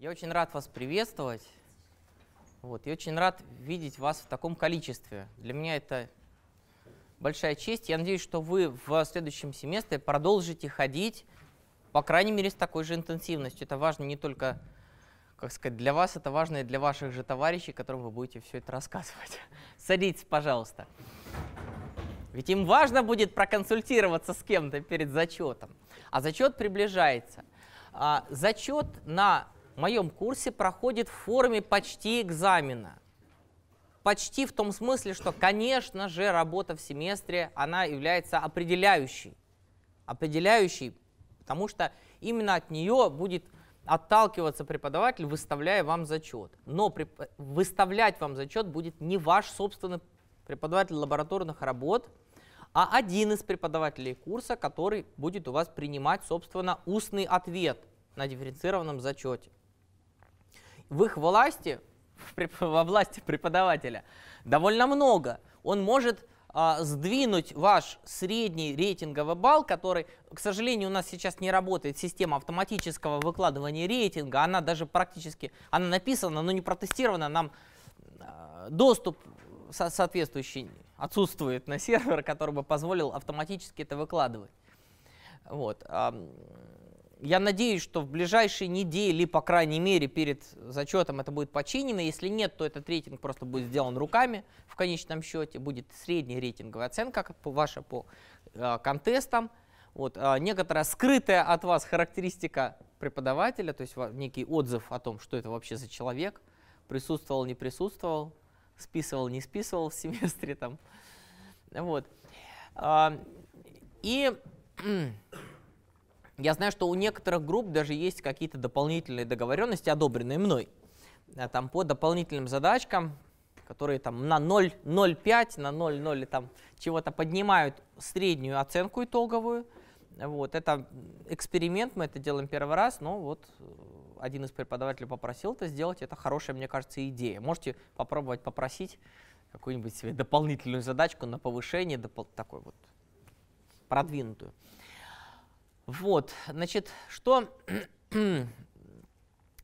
Я очень рад вас приветствовать. Вот, и очень рад видеть вас в таком количестве. Для меня это большая честь. Я надеюсь, что вы в следующем семестре продолжите ходить, по крайней мере, с такой же интенсивностью. Это важно не только, как сказать, для вас, это важно и для ваших же товарищей, которым вы будете все это рассказывать. Садитесь, пожалуйста. Ведь им важно будет проконсультироваться с кем-то перед зачетом. А зачет приближается. А, зачет на моем курсе проходит в форме почти экзамена. Почти в том смысле, что, конечно же, работа в семестре, она является определяющей. Определяющей, потому что именно от нее будет отталкиваться преподаватель, выставляя вам зачет. Но выставлять вам зачет будет не ваш собственный преподаватель лабораторных работ, а один из преподавателей курса, который будет у вас принимать, собственно, устный ответ на дифференцированном зачете. В их власти, во власти преподавателя, довольно много. Он может а, сдвинуть ваш средний рейтинговый балл, который, к сожалению, у нас сейчас не работает система автоматического выкладывания рейтинга, она даже практически, она написана, но не протестирована, нам а, доступ со соответствующий отсутствует на сервер, который бы позволил автоматически это выкладывать. Вот. Я надеюсь, что в ближайшие недели, по крайней мере, перед зачетом это будет починено. Если нет, то этот рейтинг просто будет сделан руками в конечном счете. Будет средняя рейтинговая оценка ваша по э, контестам. Вот, э, некоторая скрытая от вас характеристика преподавателя, то есть некий отзыв о том, что это вообще за человек, присутствовал, не присутствовал, списывал, не списывал в семестре. Там. Вот. Э, и я знаю, что у некоторых групп даже есть какие-то дополнительные договоренности, одобренные мной, там по дополнительным задачкам, которые там на 0,05, на 0,0 там чего-то поднимают среднюю оценку итоговую. Вот, это эксперимент, мы это делаем первый раз, но вот э, один из преподавателей попросил это сделать, это хорошая, мне кажется, идея. Можете попробовать попросить какую-нибудь себе дополнительную задачку на повышение, такой вот продвинутую. Вот, значит, что,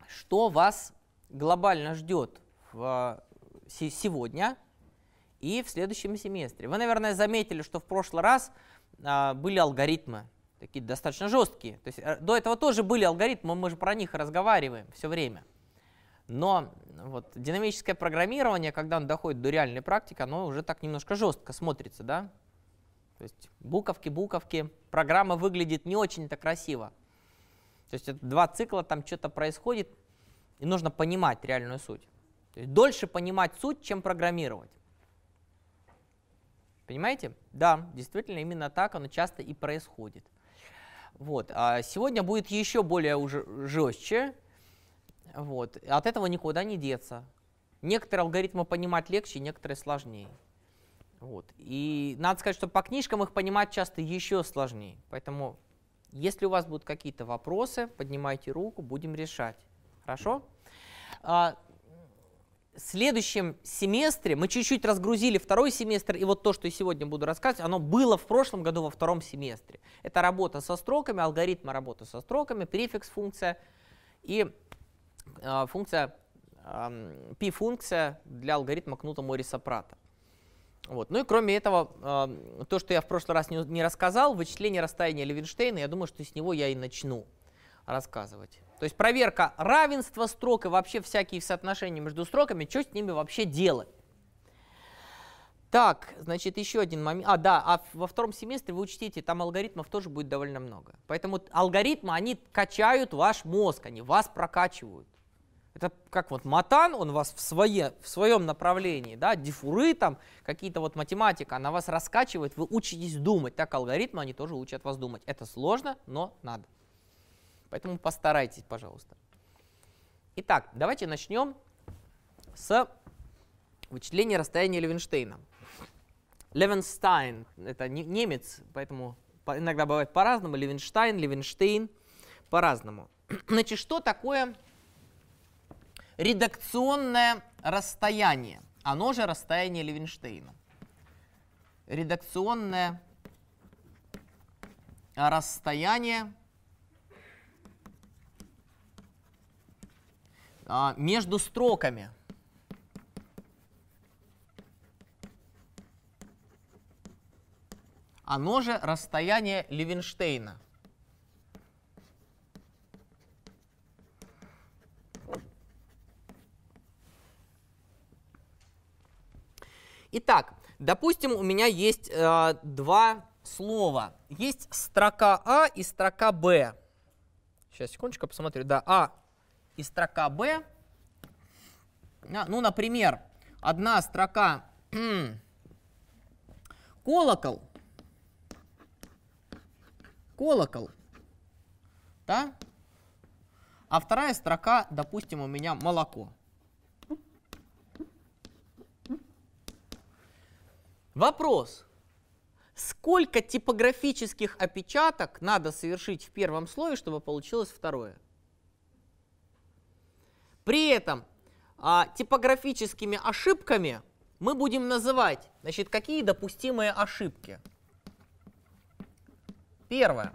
что вас глобально ждет в, сегодня и в следующем семестре? Вы, наверное, заметили, что в прошлый раз а, были алгоритмы, такие достаточно жесткие. То есть, э, до этого тоже были алгоритмы, мы же про них разговариваем все время. Но вот, динамическое программирование, когда оно доходит до реальной практики, оно уже так немножко жестко смотрится, да? То есть буковки, буковки, программа выглядит не очень-то красиво. То есть это два цикла, там что-то происходит, и нужно понимать реальную суть. То есть дольше понимать суть, чем программировать. Понимаете? Да, действительно, именно так оно часто и происходит. Вот. А сегодня будет еще более уже жестче. Вот. От этого никуда не деться. Некоторые алгоритмы понимать легче, некоторые сложнее. Вот. И надо сказать, что по книжкам их понимать часто еще сложнее. Поэтому, если у вас будут какие-то вопросы, поднимайте руку, будем решать. Хорошо? А, в следующем семестре мы чуть-чуть разгрузили второй семестр, и вот то, что я сегодня буду рассказывать, оно было в прошлом году во втором семестре. Это работа со строками, алгоритмы работы со строками, префикс функция и э, функция э, p-функция для алгоритма кнута Морриса Прата. Вот. Ну и кроме этого, э, то, что я в прошлый раз не рассказал, вычисление расстояния Левинштейна, я думаю, что с него я и начну рассказывать. То есть проверка равенства строк и вообще всякие соотношения между строками, что с ними вообще делать. Так, значит, еще один момент. А, да, а во втором семестре вы учтите, там алгоритмов тоже будет довольно много. Поэтому алгоритмы, они качают ваш мозг, они вас прокачивают. Это как вот матан, он вас в, свое, в своем направлении, да, дифуры там, какие-то вот математика, она вас раскачивает, вы учитесь думать. Так алгоритмы, они тоже учат вас думать. Это сложно, но надо. Поэтому постарайтесь, пожалуйста. Итак, давайте начнем с вычисления расстояния Левенштейна. Левенстайн – это немец, поэтому иногда бывает по-разному. Левенштайн, Левенштейн – по-разному. Значит, что такое редакционное расстояние. Оно же расстояние Левинштейна. Редакционное расстояние а, между строками. Оно же расстояние Левенштейна. Итак, допустим, у меня есть э, два слова. Есть строка А и строка Б. Сейчас, секундочку, посмотрю. Да, А и строка Б. А, ну, например, одна строка колокол. Колокол. Да? А вторая строка, допустим, у меня молоко. Вопрос. Сколько типографических опечаток надо совершить в первом слое, чтобы получилось второе? При этом а, типографическими ошибками мы будем называть, значит, какие допустимые ошибки. Первое.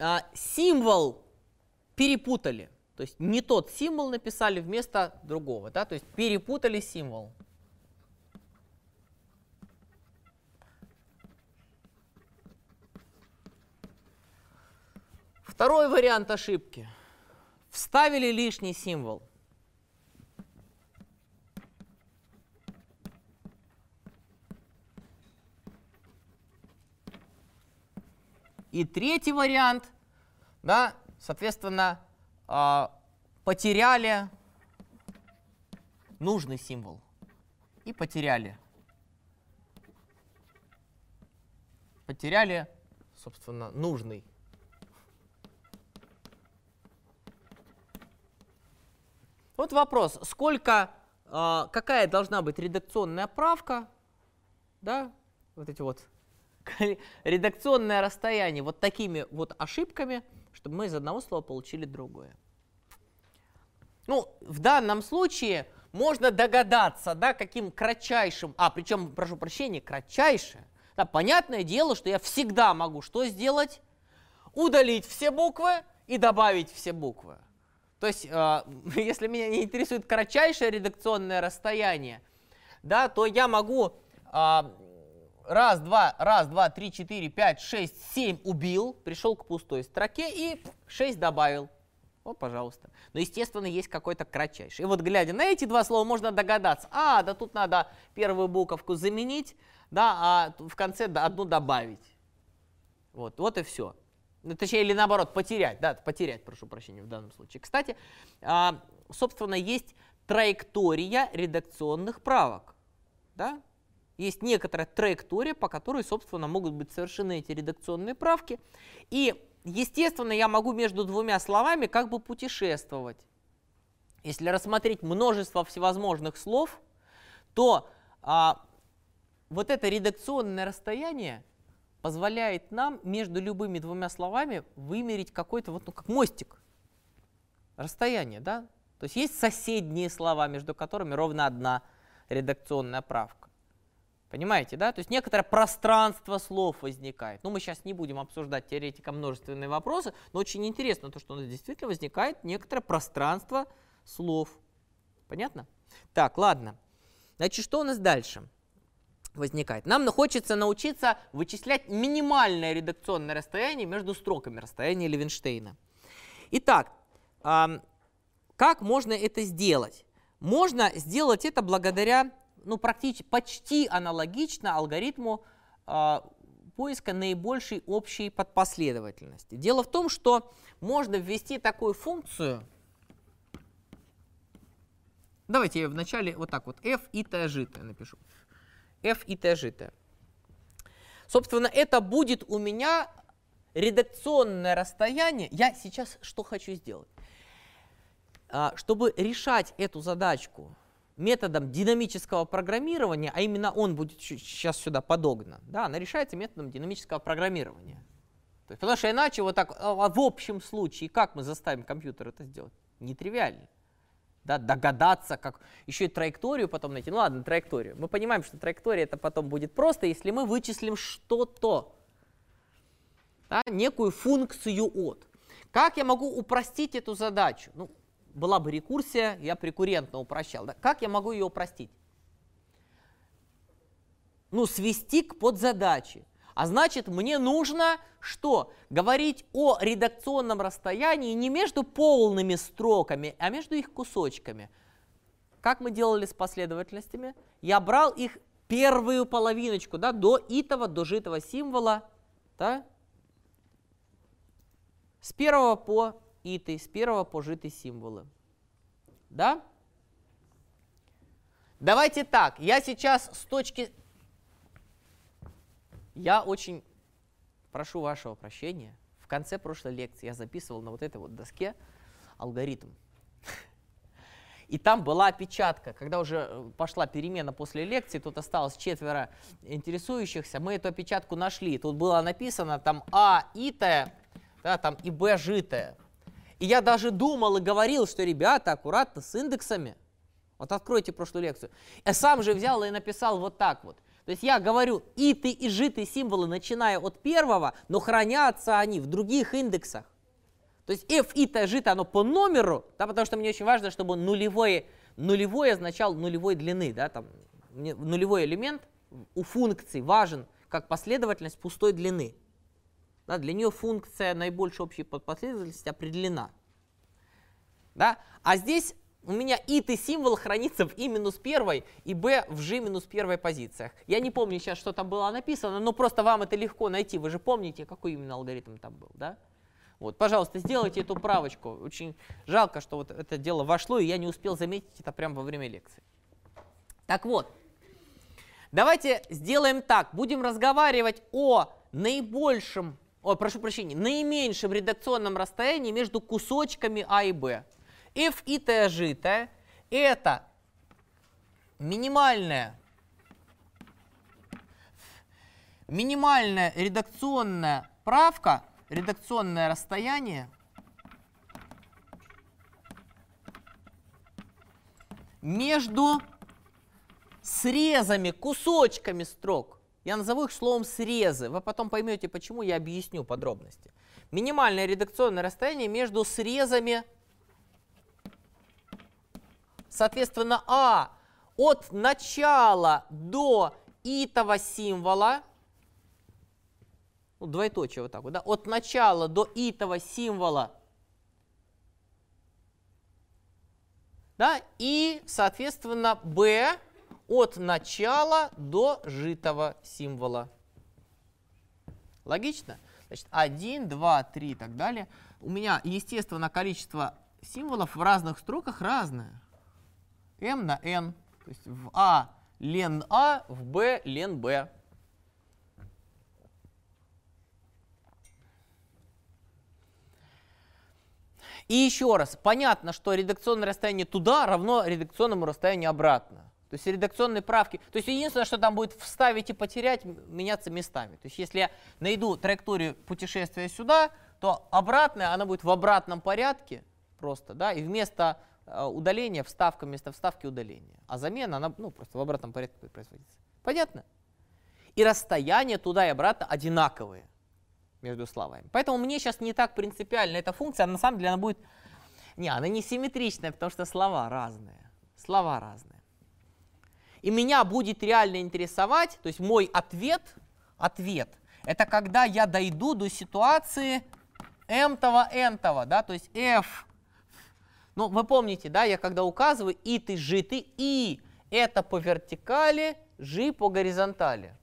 А, символ перепутали. То есть не тот символ написали вместо другого. Да? То есть перепутали символ. Второй вариант ошибки. Вставили лишний символ. И третий вариант, да, соответственно, э, потеряли нужный символ и потеряли. Потеряли, собственно, нужный. Вот вопрос, сколько, э, какая должна быть редакционная правка, да, вот эти вот редакционное расстояние вот такими вот ошибками, чтобы мы из одного слова получили другое. Ну, в данном случае можно догадаться, да, каким кратчайшим, а, причем, прошу прощения, кратчайшее. Да, понятное дело, что я всегда могу что сделать? Удалить все буквы и добавить все буквы. То есть, э, если меня не интересует кратчайшее редакционное расстояние, да, то я могу э, раз, два, раз, два, три, четыре, пять, шесть, семь убил, пришел к пустой строке и шесть добавил. Вот, пожалуйста. Но, естественно, есть какой-то кратчайший. И вот, глядя на эти два слова, можно догадаться, а, да тут надо первую буковку заменить, да, а в конце одну добавить. Вот, вот и все. Ну, точнее, или наоборот, потерять, да, потерять, прошу прощения, в данном случае. Кстати, а, собственно, есть траектория редакционных правок, да, есть некоторая траектория, по которой, собственно, могут быть совершены эти редакционные правки. И, естественно, я могу между двумя словами как бы путешествовать. Если рассмотреть множество всевозможных слов, то а, вот это редакционное расстояние позволяет нам между любыми двумя словами вымерить какой-то вот ну, как мостик, расстояние, да? То есть есть соседние слова, между которыми ровно одна редакционная правка. Понимаете, да? То есть некоторое пространство слов возникает. Ну, мы сейчас не будем обсуждать теоретико множественные вопросы, но очень интересно то, что у нас действительно возникает некоторое пространство слов. Понятно? Так, ладно. Значит, что у нас дальше возникает? Нам хочется научиться вычислять минимальное редакционное расстояние между строками, расстояние Левенштейна. Итак, как можно это сделать? Можно сделать это благодаря ну, практически, почти аналогично алгоритму э, поиска наибольшей общей подпоследовательности. Дело в том, что можно ввести такую функцию, давайте я вначале вот так вот, f и t житое напишу, f и t житое. Собственно, это будет у меня редакционное расстояние. Я сейчас что хочу сделать? А, чтобы решать эту задачку методом динамического программирования, а именно он будет сейчас сюда подогнан, да, она решается методом динамического программирования. Потому что иначе вот так, а в общем случае, как мы заставим компьютер это сделать? Нетривиально. Да, догадаться, как еще и траекторию потом найти. Ну ладно, траекторию. Мы понимаем, что траектория это потом будет просто, если мы вычислим что-то, да, некую функцию от. Как я могу упростить эту задачу? Ну, была бы рекурсия, я бы рекуррентно упрощал. Да? Как я могу ее упростить? Ну, свести к подзадаче. А значит, мне нужно что? Говорить о редакционном расстоянии не между полными строками, а между их кусочками. Как мы делали с последовательностями? Я брал их первую половиночку, да, до итого, до житого символа, да, с первого по итый, с первого по житый символы. Да? Давайте так, я сейчас с точки я очень прошу вашего прощения. В конце прошлой лекции я записывал на вот этой вот доске алгоритм. И там была опечатка. Когда уже э, пошла перемена после лекции, тут осталось четверо интересующихся, мы эту опечатку нашли. Тут было написано там А итая, да, там и Б житая. И я даже думал и говорил, что ребята, аккуратно с индексами. Вот откройте прошлую лекцию. Я сам же взял и написал вот так вот – то есть я говорю и ты, и житые символы, начиная от первого, но хранятся они в других индексах. То есть f, и, t, жито, оно по номеру, да, потому что мне очень важно, чтобы нулевой, нулевой означал нулевой длины. Да, там, нулевой элемент у функции важен как последовательность пустой длины. Да, для нее функция наибольшей общей последовательности определена. Да? А здесь у меня ит и символ хранится в и минус первой и b в g минус первой позициях. Я не помню сейчас, что там было написано, но просто вам это легко найти. Вы же помните, какой именно алгоритм там был, да? Вот, пожалуйста, сделайте эту правочку. Очень жалко, что вот это дело вошло, и я не успел заметить это прямо во время лекции. Так вот, давайте сделаем так. Будем разговаривать о наибольшем, о, прошу прощения, наименьшем редакционном расстоянии между кусочками А и Б f и t житое – это минимальная, минимальная редакционная правка, редакционное расстояние между срезами, кусочками строк. Я назову их словом срезы. Вы потом поймете, почему я объясню подробности. Минимальное редакционное расстояние между срезами Соответственно, А от начала до итого символа, ну, двоеточие вот так вот, да, от начала до итого символа, да, и, соответственно, b от начала до житого символа. Логично? Значит, 1, 2, 3 и так далее. У меня, естественно, количество символов в разных строках разное m на n. То есть в А лен А, в Б лен Б. И еще раз, понятно, что редакционное расстояние туда равно редакционному расстоянию обратно. То есть редакционные правки, то есть единственное, что там будет вставить и потерять, меняться местами. То есть если я найду траекторию путешествия сюда, то обратная, она будет в обратном порядке просто, да, и вместо удаление, вставка вместо вставки удаление. А замена, она ну, просто в обратном порядке будет производиться. Понятно? И расстояние туда и обратно одинаковые между словами. Поэтому мне сейчас не так принципиально эта функция, а на самом деле она будет... Не, она не симметричная, потому что слова разные. Слова разные. И меня будет реально интересовать, то есть мой ответ, ответ, это когда я дойду до ситуации m-того, n-того, да, то есть f ну, вы помните, да, я когда указываю и ты, жи, ты, и это по вертикали, жи по горизонтали.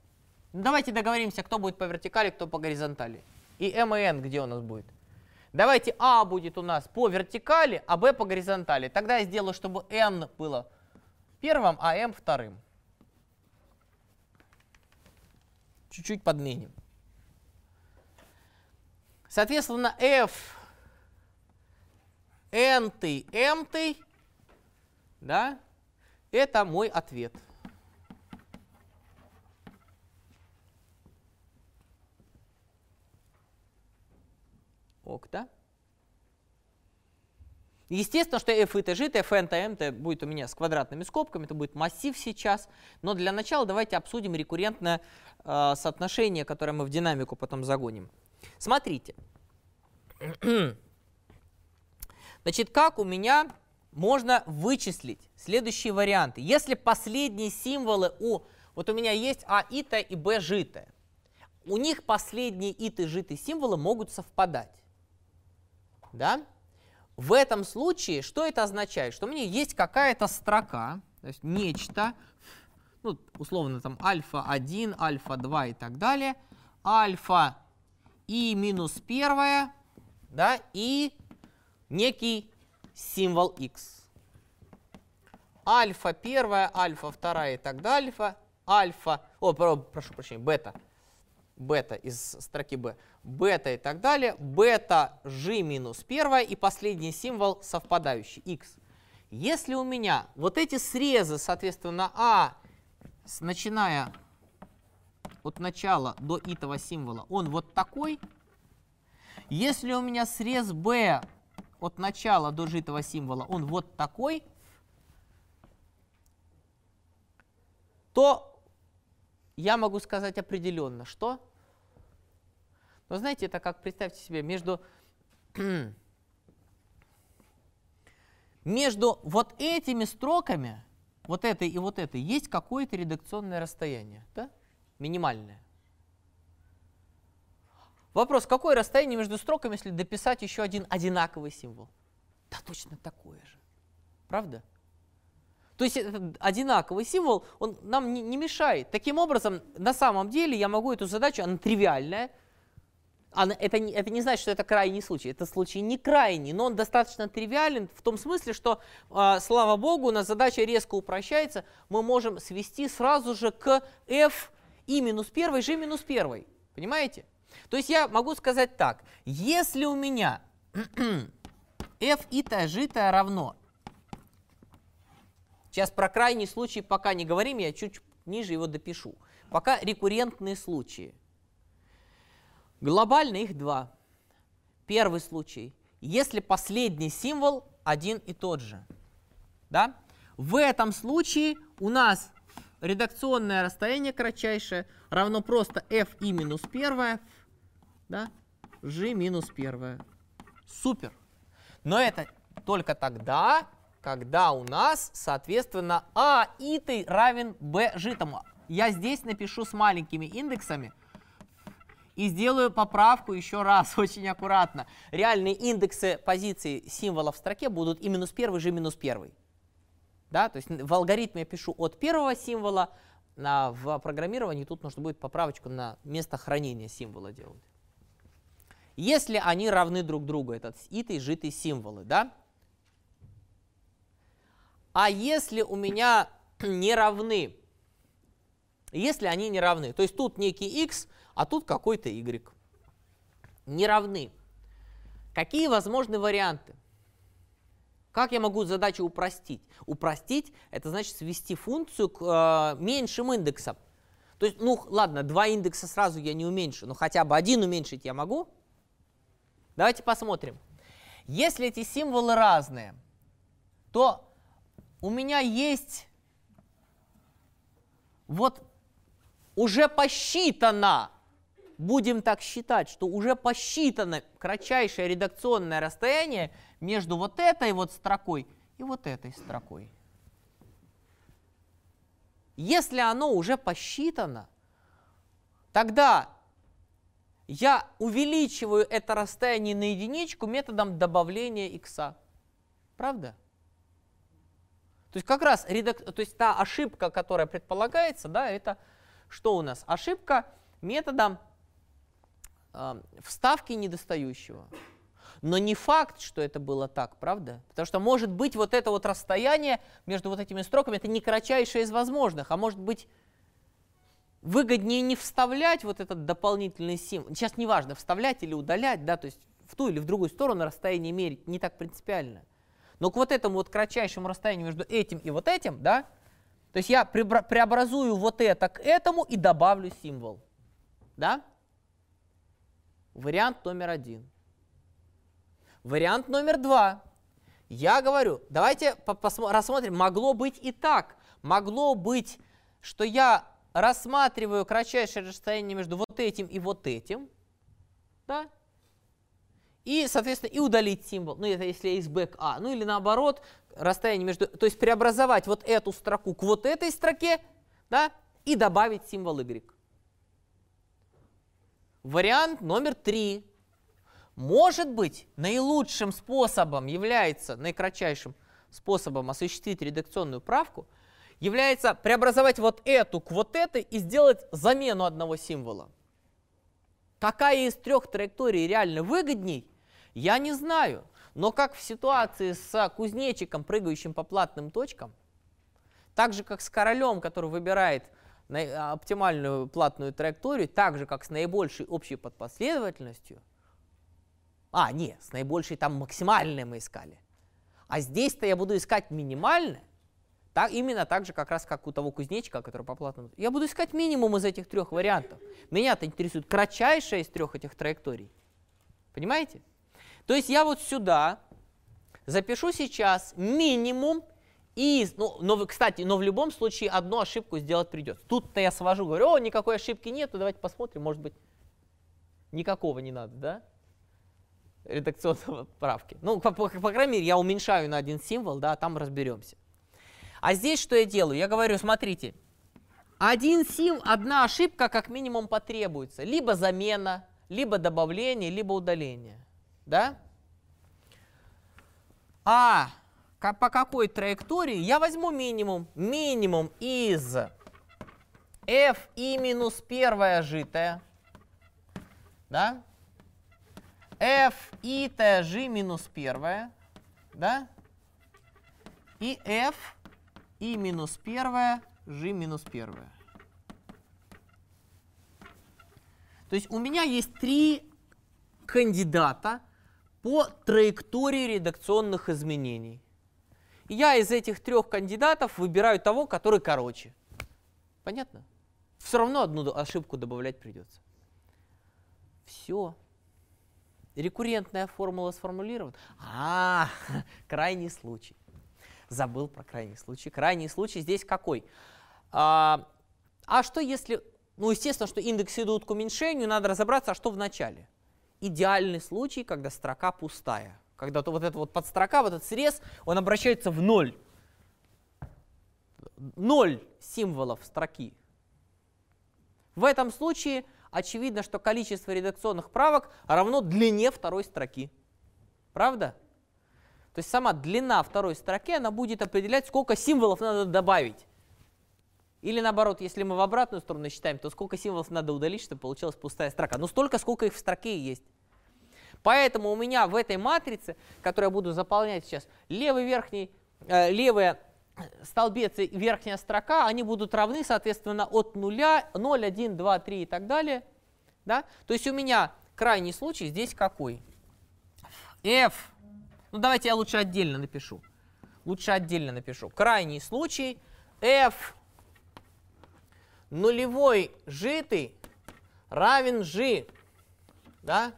Ну, давайте договоримся, кто будет по вертикали, кто по горизонтали. И m и n где у нас будет? Давайте А будет у нас по вертикали, а b по горизонтали. Тогда я сделаю, чтобы n было первым, а m вторым. Чуть-чуть подменим. Соответственно, f n-й, m-й, да, это мой ответ. Ок, да? Естественно, что f и t, g, f, n, t, m, будет у меня с квадратными скобками, это будет массив сейчас. Но для начала давайте обсудим рекуррентное э, соотношение, которое мы в динамику потом загоним. Смотрите. Значит, как у меня можно вычислить следующие варианты? Если последние символы у... Вот у меня есть А итая и Б житая. У них последние иты житые символы могут совпадать. Да? В этом случае что это означает? Что у меня есть какая-то строка, то есть нечто, ну, условно там альфа-1, альфа-2 и так далее, альфа и минус первая, да, и некий символ x. Альфа первая, альфа вторая и так далее, альфа, о, прошу прощения, бета, бета из строки b, бета и так далее, бета g минус первая и последний символ совпадающий, x. Если у меня вот эти срезы, соответственно, а, начиная от начала до этого символа, он вот такой, если у меня срез b от начала до житого символа, он вот такой, то я могу сказать определенно, что но знаете, это как, представьте себе, между, между вот этими строками, вот этой и вот этой, есть какое-то редакционное расстояние, да? минимальное. Вопрос, какое расстояние между строками, если дописать еще один одинаковый символ? Да точно такое же. Правда? То есть этот одинаковый символ, он нам не, мешает. Таким образом, на самом деле я могу эту задачу, она тривиальная, она, это, это не значит, что это крайний случай. Это случай не крайний, но он достаточно тривиален в том смысле, что, э, слава богу, у нас задача резко упрощается. Мы можем свести сразу же к f и минус 1, g минус 1. Понимаете? То есть я могу сказать так. Если у меня f итая житая равно, сейчас про крайний случай пока не говорим, я чуть ниже его допишу. Пока рекуррентные случаи. Глобально их два. Первый случай, если последний символ один и тот же. Да? В этом случае у нас редакционное расстояние кратчайшее равно просто f и минус первое, да, g минус первое. Супер. Но это только тогда, когда у нас, соответственно, а иты равен b житому. Я здесь напишу с маленькими индексами, и сделаю поправку еще раз, очень аккуратно. Реальные индексы позиций символов в строке будут и минус первый, же минус первый. Да, то есть в алгоритме я пишу от первого символа, а в программировании тут нужно будет поправочку на место хранения символа делать. Если они равны друг другу, это итый, житый символы, да? А если у меня не равны, если они не равны, то есть тут некий x, а тут какой-то y. Не равны. Какие возможны варианты? Как я могу задачу упростить? Упростить – это значит свести функцию к э, меньшим индексам. То есть, ну ладно, два индекса сразу я не уменьшу, но хотя бы один уменьшить я могу. Давайте посмотрим. Если эти символы разные, то у меня есть вот уже посчитано будем так считать, что уже посчитано кратчайшее редакционное расстояние между вот этой вот строкой и вот этой строкой. Если оно уже посчитано, тогда я увеличиваю это расстояние на единичку методом добавления х. Правда? То есть как раз редак... то есть та ошибка, которая предполагается, да, это что у нас? Ошибка методом э, вставки недостающего. Но не факт, что это было так, правда? Потому что может быть вот это вот расстояние между вот этими строками, это не кратчайшее из возможных, а может быть выгоднее не вставлять вот этот дополнительный символ. Сейчас не важно, вставлять или удалять, да, то есть в ту или в другую сторону расстояние мерить не так принципиально. Но к вот этому вот кратчайшему расстоянию между этим и вот этим, да, то есть я преобразую вот это к этому и добавлю символ, да, Вариант номер один. Вариант номер два. Я говорю, давайте рассмотрим, могло быть и так. Могло быть, что я рассматриваю кратчайшее расстояние между вот этим и вот этим, да, и, соответственно, и удалить символ, ну это если есть бэк А, ну или наоборот, расстояние между, то есть преобразовать вот эту строку к вот этой строке, да, и добавить символ Y. Вариант номер три. Может быть, наилучшим способом является, наикратчайшим способом осуществить редакционную правку, является преобразовать вот эту к вот этой и сделать замену одного символа. Какая из трех траекторий реально выгодней, я не знаю. Но как в ситуации с кузнечиком, прыгающим по платным точкам, так же как с королем, который выбирает оптимальную платную траекторию, так же как с наибольшей общей подпоследовательностью, а, нет, с наибольшей там максимальной мы искали, а здесь-то я буду искать минимальное, так, именно так же, как раз как у того кузнечика, который по платному. Я буду искать минимум из этих трех вариантов. Меня-то интересует кратчайшая из трех этих траекторий. Понимаете? То есть я вот сюда запишу сейчас минимум из, ну, но, кстати, но в любом случае одну ошибку сделать придется. Тут-то я свожу, говорю, о, никакой ошибки нет, давайте посмотрим, может быть, никакого не надо, да? Редакционной правки. Ну, по, по, по крайней мере, я уменьшаю на один символ, да, там разберемся. А здесь что я делаю? Я говорю, смотрите, один сим, одна ошибка как минимум потребуется. Либо замена, либо добавление, либо удаление. Да? А по какой траектории? Я возьму минимум. Минимум из f и минус первая житая. Да? F и g минус первая. Да? И f и минус первое, g минус первое. То есть у меня есть три кандидата по траектории редакционных изменений. Я из этих трех кандидатов выбираю того, который короче. Понятно? Все равно одну ошибку добавлять придется. Все. Рекуррентная формула сформулирована. А, крайний случай забыл про крайний случай. Крайний случай здесь какой? А, а что если, ну естественно, что индексы идут к уменьшению, надо разобраться, а что в начале. Идеальный случай, когда строка пустая. Когда то вот эта вот подстрока, вот этот срез, он обращается в ноль. Ноль символов строки. В этом случае очевидно, что количество редакционных правок равно длине второй строки. Правда? То есть сама длина второй строки, она будет определять, сколько символов надо добавить. Или наоборот, если мы в обратную сторону считаем, то сколько символов надо удалить, чтобы получилась пустая строка. Ну столько, сколько их в строке есть. Поэтому у меня в этой матрице, которую я буду заполнять сейчас, левый верхний, э, левая столбец и верхняя строка, они будут равны, соответственно, от 0, 0, 1, 2, 3 и так далее. Да? То есть у меня крайний случай здесь какой? f ну, давайте я лучше отдельно напишу. Лучше отдельно напишу. Крайний случай f нулевой житый равен g. Да?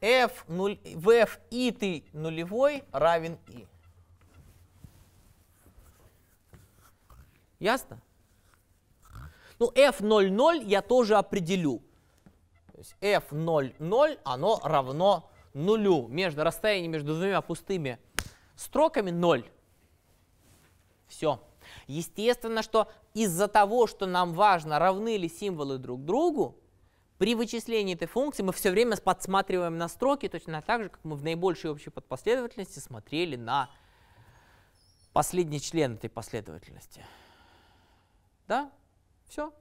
f, нуль, в f итый нулевой равен i. Ясно? Ну, f00 я тоже определю. То есть f00, оно равно нулю, между расстоянием между двумя пустыми строками 0. Все. Естественно, что из-за того, что нам важно, равны ли символы друг другу, при вычислении этой функции мы все время подсматриваем на строки, точно так же, как мы в наибольшей общей подпоследовательности смотрели на последний член этой последовательности. Да? Все.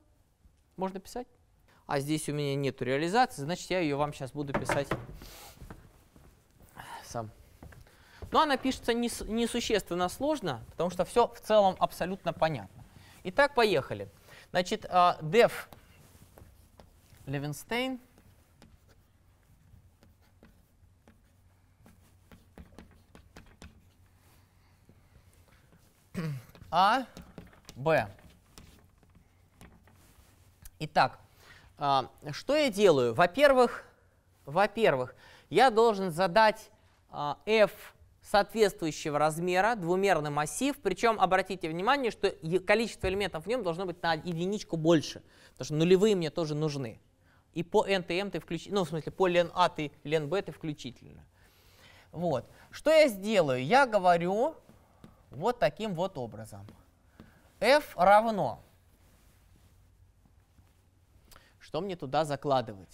Можно писать. А здесь у меня нет реализации, значит, я ее вам сейчас буду писать сам. Но она пишется несущественно сложно, потому что все в целом абсолютно понятно. Итак, поехали. Значит, def Левенстейн А, Б. Итак, а, что я делаю? Во-первых, во-первых, я должен задать а, f соответствующего размера, двумерный массив, причем обратите внимание, что количество элементов в нем должно быть на единичку больше, потому что нулевые мне тоже нужны. И по n ты m ты включительно, ну, в смысле, по ln a ты, ln b ты включительно. Вот. Что я сделаю? Я говорю вот таким вот образом. f равно. Что мне туда закладывать?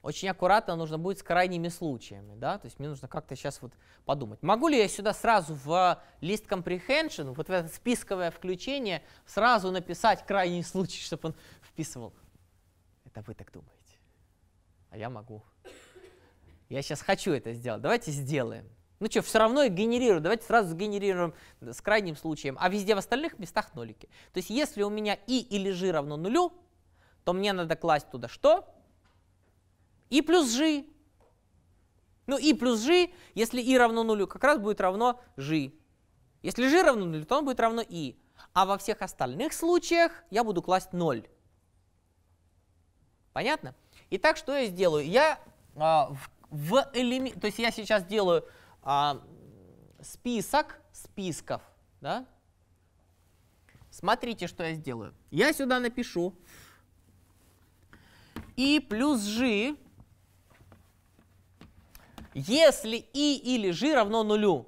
Очень аккуратно нужно будет с крайними случаями, да, то есть мне нужно как-то сейчас вот подумать. Могу ли я сюда сразу в list comprehension, вот в это списковое включение, сразу написать крайний случай, чтобы он вписывал? Это вы так думаете. А я могу. Я сейчас хочу это сделать. Давайте сделаем. Ну что, все равно их генерирую. Давайте сразу сгенерируем с крайним случаем. А везде в остальных местах нолики. То есть если у меня и или ж равно нулю, то мне надо класть туда что? и плюс g. Ну, и плюс g, если и равно нулю, как раз будет равно g. Если g равно нулю, то он будет равно и. А во всех остальных случаях я буду класть 0. Понятно? Итак, что я сделаю? Я а, в, в элемент, то есть я сейчас делаю а, список списков, да? Смотрите, что я сделаю. Я сюда напишу и плюс g если и или g равно нулю,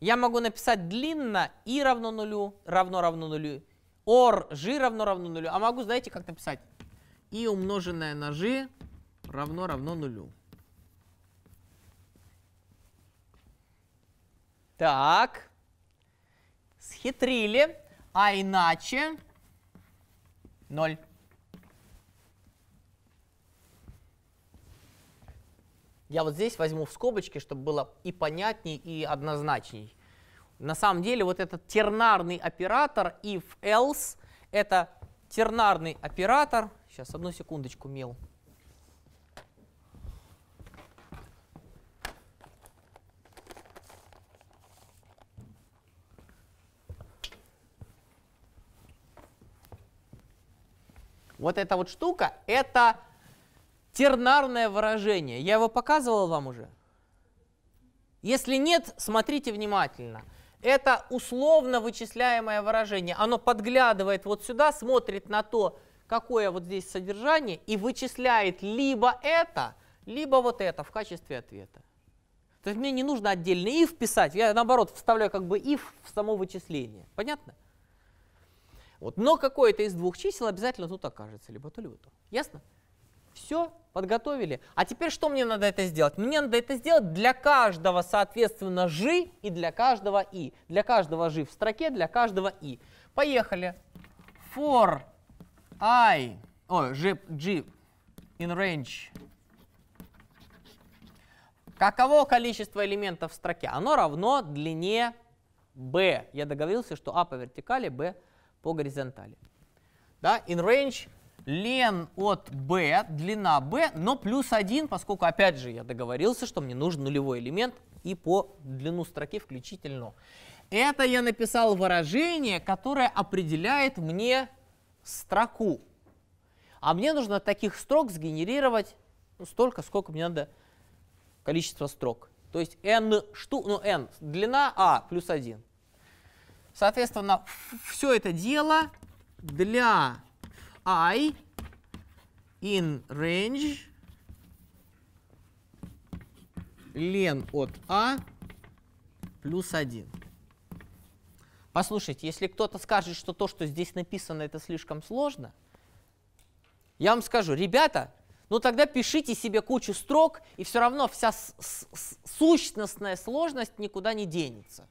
я могу написать длинно и равно нулю, равно равно нулю, or g равно равно нулю, а могу, знаете, как написать? и умноженное на g равно равно нулю. Так, схитрили, а иначе 0. Я вот здесь возьму в скобочки, чтобы было и понятней, и однозначней. На самом деле вот этот тернарный оператор if else это тернарный оператор. Сейчас одну секундочку мел. Вот эта вот штука, это тернарное выражение. Я его показывал вам уже? Если нет, смотрите внимательно. Это условно вычисляемое выражение. Оно подглядывает вот сюда, смотрит на то, какое вот здесь содержание, и вычисляет либо это, либо вот это в качестве ответа. То есть мне не нужно отдельно if писать, я наоборот вставляю как бы if в само вычисление. Понятно? Вот. Но какое-то из двух чисел обязательно тут окажется, либо то, либо то. Ясно? Все, подготовили. А теперь что мне надо это сделать? Мне надо это сделать для каждого, соответственно, жи и для каждого и. Для каждого жи в строке, для каждого и. Поехали. For i, ой, g, g in range. Каково количество элементов в строке? Оно равно длине b. Я договорился, что a по вертикали, b по горизонтали. Да, in range лен от b, длина b, но плюс 1, поскольку, опять же, я договорился, что мне нужен нулевой элемент и по длину строки включительно. Это я написал выражение, которое определяет мне строку. А мне нужно таких строк сгенерировать ну, столько, сколько мне надо количество строк. То есть n штук, ну n, длина а плюс 1. Соответственно, все это дело для i in range лен от а плюс 1. Послушайте, если кто-то скажет, что то, что здесь написано, это слишком сложно, я вам скажу, ребята, ну тогда пишите себе кучу строк, и все равно вся сущностная сложность никуда не денется.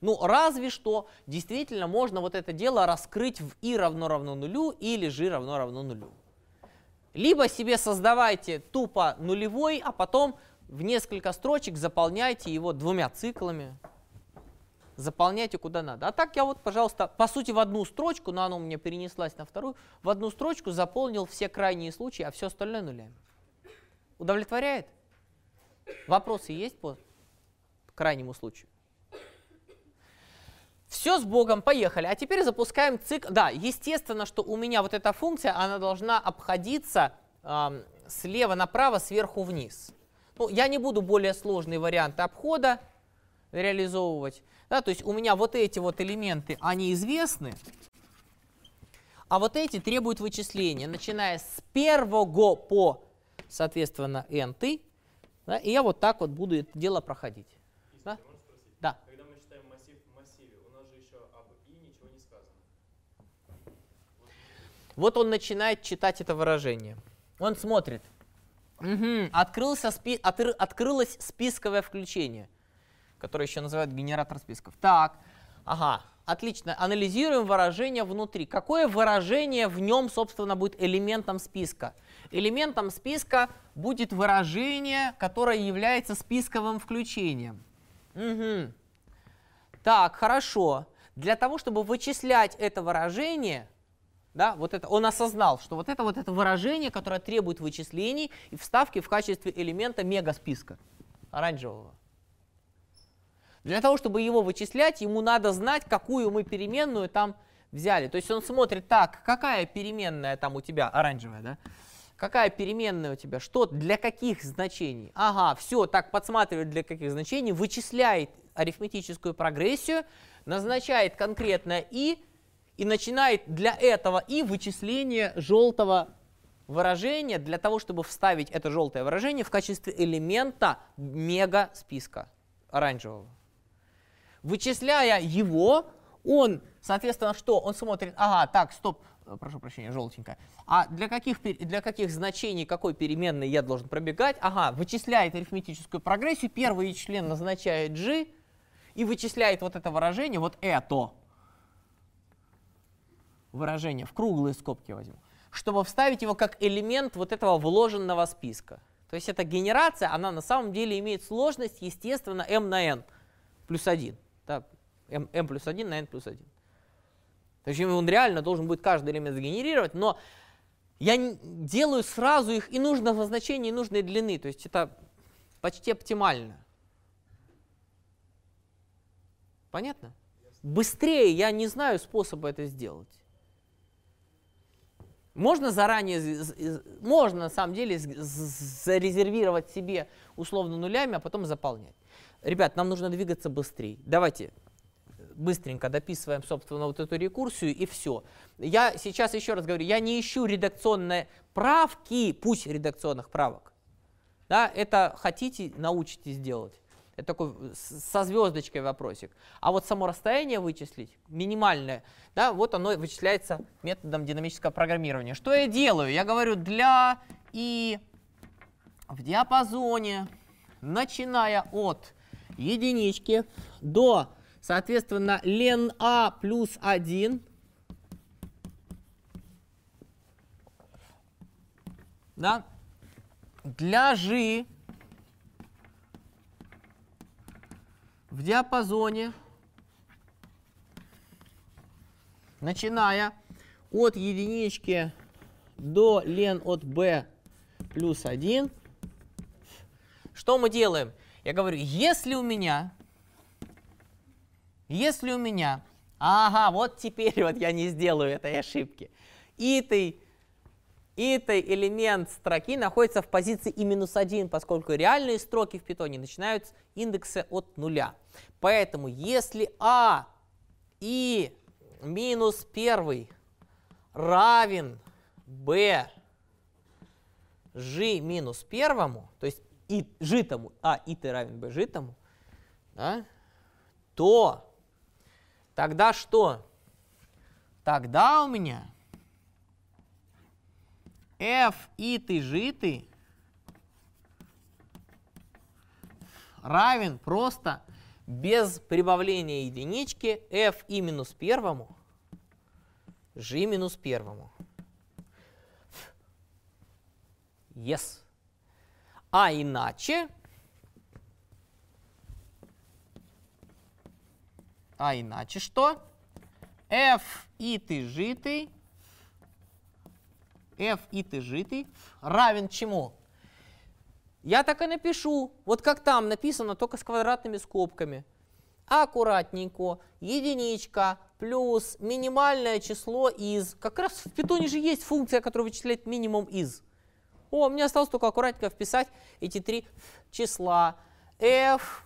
Ну, разве что действительно можно вот это дело раскрыть в и равно равно нулю или g равно равно нулю. Либо себе создавайте тупо нулевой, а потом в несколько строчек заполняйте его двумя циклами. Заполняйте куда надо. А так я вот, пожалуйста, по сути в одну строчку, но она у меня перенеслась на вторую, в одну строчку заполнил все крайние случаи, а все остальное нулями. Удовлетворяет? Вопросы есть по крайнему случаю? Все с Богом, поехали. А теперь запускаем цикл. Да, естественно, что у меня вот эта функция, она должна обходиться э, слева направо, сверху вниз. Ну, я не буду более сложные варианты обхода реализовывать. Да, то есть у меня вот эти вот элементы, они известны. а вот эти требуют вычисления, начиная с первого по, соответственно, n, да, и я вот так вот буду это дело проходить. Да? Да. Когда мы считаем массив в массиве, у нас же еще об и ничего не сказано. Вот он начинает читать это выражение. Он смотрит. Угу. Открылся спи от открылось списковое включение, которое еще называют генератор списков. Так, ага, отлично. Анализируем выражение внутри. Какое выражение в нем, собственно, будет элементом списка? Элементом списка будет выражение, которое является списковым включением. Угу. Так, хорошо. Для того, чтобы вычислять это выражение, да, вот это, он осознал, что вот это вот это выражение, которое требует вычислений и вставки в качестве элемента мегасписка оранжевого. Для того, чтобы его вычислять, ему надо знать, какую мы переменную там взяли. То есть он смотрит, так, какая переменная там у тебя оранжевая, да? Какая переменная у тебя, что, для каких значений? Ага, все, так подсматривает для каких значений, вычисляет арифметическую прогрессию, назначает конкретное и, и начинает для этого и вычисление желтого выражения для того, чтобы вставить это желтое выражение в качестве элемента мега списка оранжевого. Вычисляя его, он, соответственно, что? Он смотрит, ага, так, стоп, э, прошу прощения, желтенькая. А для каких, для каких значений какой переменной я должен пробегать? Ага, вычисляет арифметическую прогрессию, первый член назначает g и вычисляет вот это выражение, вот это выражение, в круглые скобки возьму, чтобы вставить его как элемент вот этого вложенного списка. То есть эта генерация, она на самом деле имеет сложность, естественно, m на n плюс 1 да, m, m плюс 1 на n плюс 1. То есть он реально должен будет каждый элемент сгенерировать, но я делаю сразу их и нужного значения, и нужной длины. То есть это почти оптимально. Понятно? Быстрее я не знаю способа это сделать. Можно заранее, можно на самом деле зарезервировать себе условно нулями, а потом заполнять. Ребят, нам нужно двигаться быстрее. Давайте быстренько дописываем, собственно, вот эту рекурсию и все. Я сейчас еще раз говорю, я не ищу редакционные правки, пусть редакционных правок. Да, это хотите, научитесь делать. Это такой со звездочкой вопросик. А вот само расстояние вычислить, минимальное, да, вот оно вычисляется методом динамического программирования. Что я делаю? Я говорю для и в диапазоне, начиная от единички до, соответственно, лен А плюс 1. Да? Для G в диапазоне, начиная от единички до лен от b плюс 1, что мы делаем? Я говорю, если у меня, если у меня, ага, вот теперь вот я не сделаю этой ошибки, этой, этой элемент строки находится в позиции и минус 1, поскольку реальные строки в питоне начинают с индекса от нуля. Поэтому если а и минус 1 равен b g минус первому, то есть и житому, а и t равен b житому, да, то тогда что? Тогда у меня f и ты житый равен просто без прибавления единички f и минус первому g минус первому. Yes. А иначе, а иначе что? f и ты житый, f и ты житый равен чему? Я так и напишу, вот как там написано, только с квадратными скобками. Аккуратненько, единичка плюс минимальное число из. Как раз в питоне же есть функция, которая вычисляет минимум из. О, мне осталось только аккуратненько вписать эти три числа. f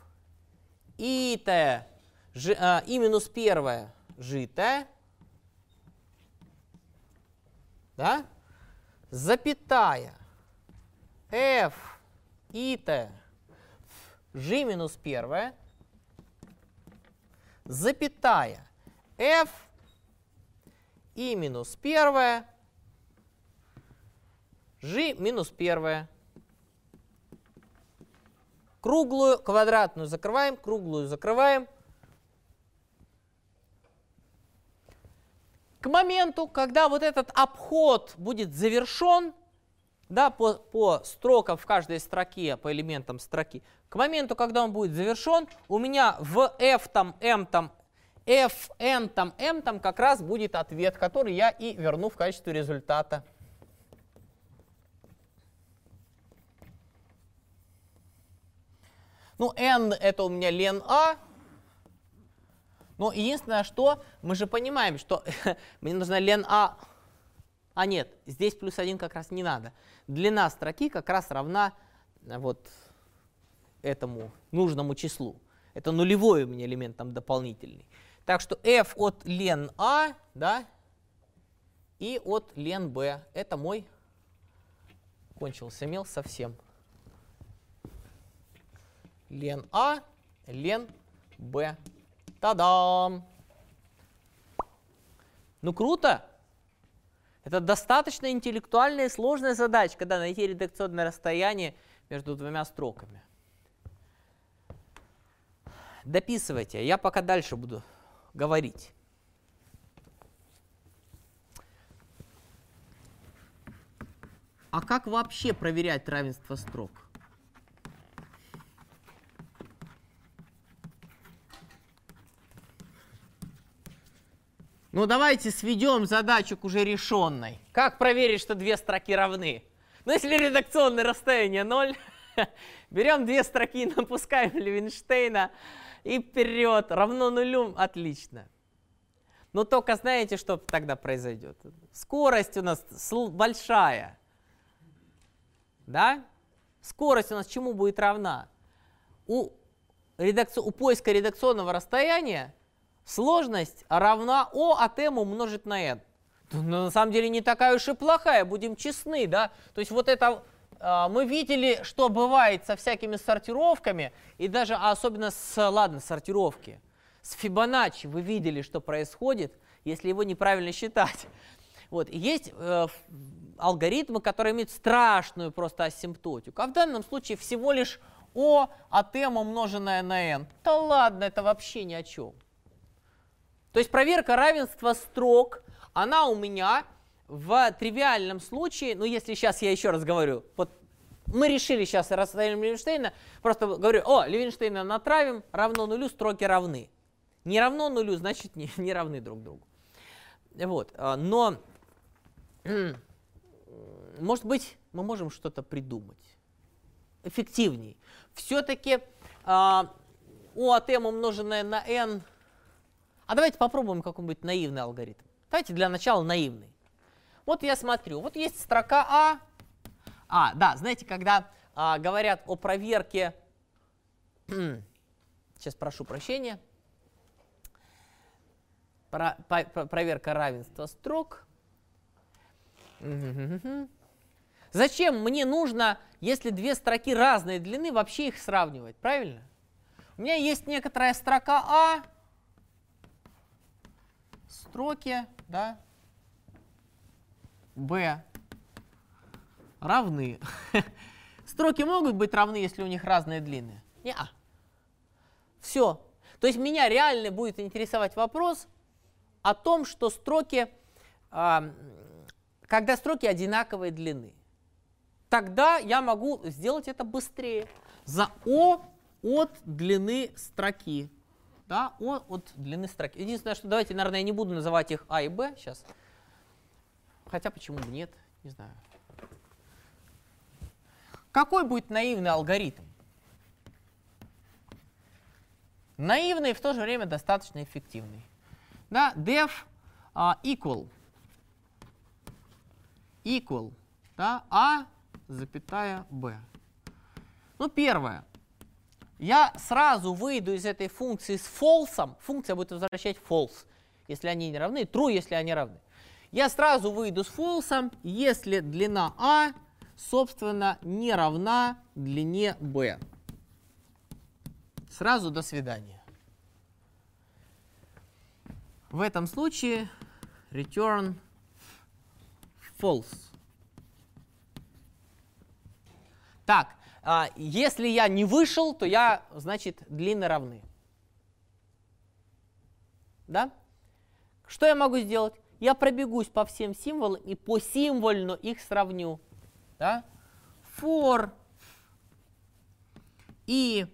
и t, ж, а, и минус первое житое да, запятая, f, it, g минус первое, запятая, f, и минус первое, g минус первое. Круглую, квадратную закрываем, круглую закрываем. К моменту, когда вот этот обход будет завершен, да, по, по строкам в каждой строке, по элементам строки, к моменту, когда он будет завершен, у меня в f там, m там, f, n там, m там как раз будет ответ, который я и верну в качестве результата. Ну, n это у меня лен а, но единственное, что мы же понимаем, что мне нужна лен А. А нет, здесь плюс 1 как раз не надо. Длина строки как раз равна э, вот этому нужному числу. Это нулевой у меня элемент там дополнительный. Так что f от лен А, да, и от лен Б. Это мой кончился мел совсем. Лен А, лен Б. Та-дам! Ну круто! Это достаточно интеллектуальная и сложная задача, когда найти редакционное расстояние между двумя строками. Дописывайте, я пока дальше буду говорить. А как вообще проверять равенство строк? Ну давайте сведем задачу к уже решенной. Как проверить, что две строки равны? Ну если редакционное расстояние 0, берем две строки, напускаем Левинштейна и вперед, равно нулю, отлично. Но только знаете, что тогда произойдет? Скорость у нас большая. Да? Скорость у нас чему будет равна? У, редакци... у поиска редакционного расстояния сложность равна O от m умножить на n. Но на самом деле не такая уж и плохая, будем честны, да. То есть вот это э, мы видели, что бывает со всякими сортировками, и даже а особенно с, ладно, сортировки. С Фибоначчи вы видели, что происходит, если его неправильно считать. Вот. есть э, алгоритмы, которые имеют страшную просто асимптотику. А в данном случае всего лишь O от m умноженное на n. Да ладно, это вообще ни о чем. То есть проверка равенства строк, она у меня в тривиальном случае, ну если сейчас я еще раз говорю, вот мы решили сейчас расстояние Левинштейна, просто говорю, о, Левинштейна натравим, равно нулю, строки равны. Не равно нулю, значит не, не равны друг другу. Вот, а, но, может быть, мы можем что-то придумать эффективней. Все-таки а, у от m умноженное на n а давайте попробуем какой-нибудь наивный алгоритм. Давайте для начала наивный. Вот я смотрю, вот есть строка А. А, да, знаете, когда а, говорят о проверке, сейчас прошу прощения, про, по, про, проверка равенства строк. Зачем мне нужно, если две строки разной длины, вообще их сравнивать, правильно? У меня есть некоторая строка А, строки, да, b равны. Строки могут быть равны, если у них разные длины? Не. Все. То есть меня реально будет интересовать вопрос о том, что строки, э, когда строки одинаковой длины, тогда я могу сделать это быстрее. За O от длины строки да, О от длины строки. Единственное, что давайте, наверное, я не буду называть их А и Б сейчас. Хотя почему бы нет, не знаю. Какой будет наивный алгоритм? Наивный и в то же время достаточно эффективный. Да, def uh, equal equal да, a запятая b. Ну, первое я сразу выйду из этой функции с false, функция будет возвращать false, если они не равны, true, если они равны. Я сразу выйду с фолсом, если длина А, собственно, не равна длине B. Сразу до свидания. В этом случае return false. Так, а, если я не вышел, то я, значит, длины равны. Да? Что я могу сделать? Я пробегусь по всем символам и по символьно их сравню. Да? For и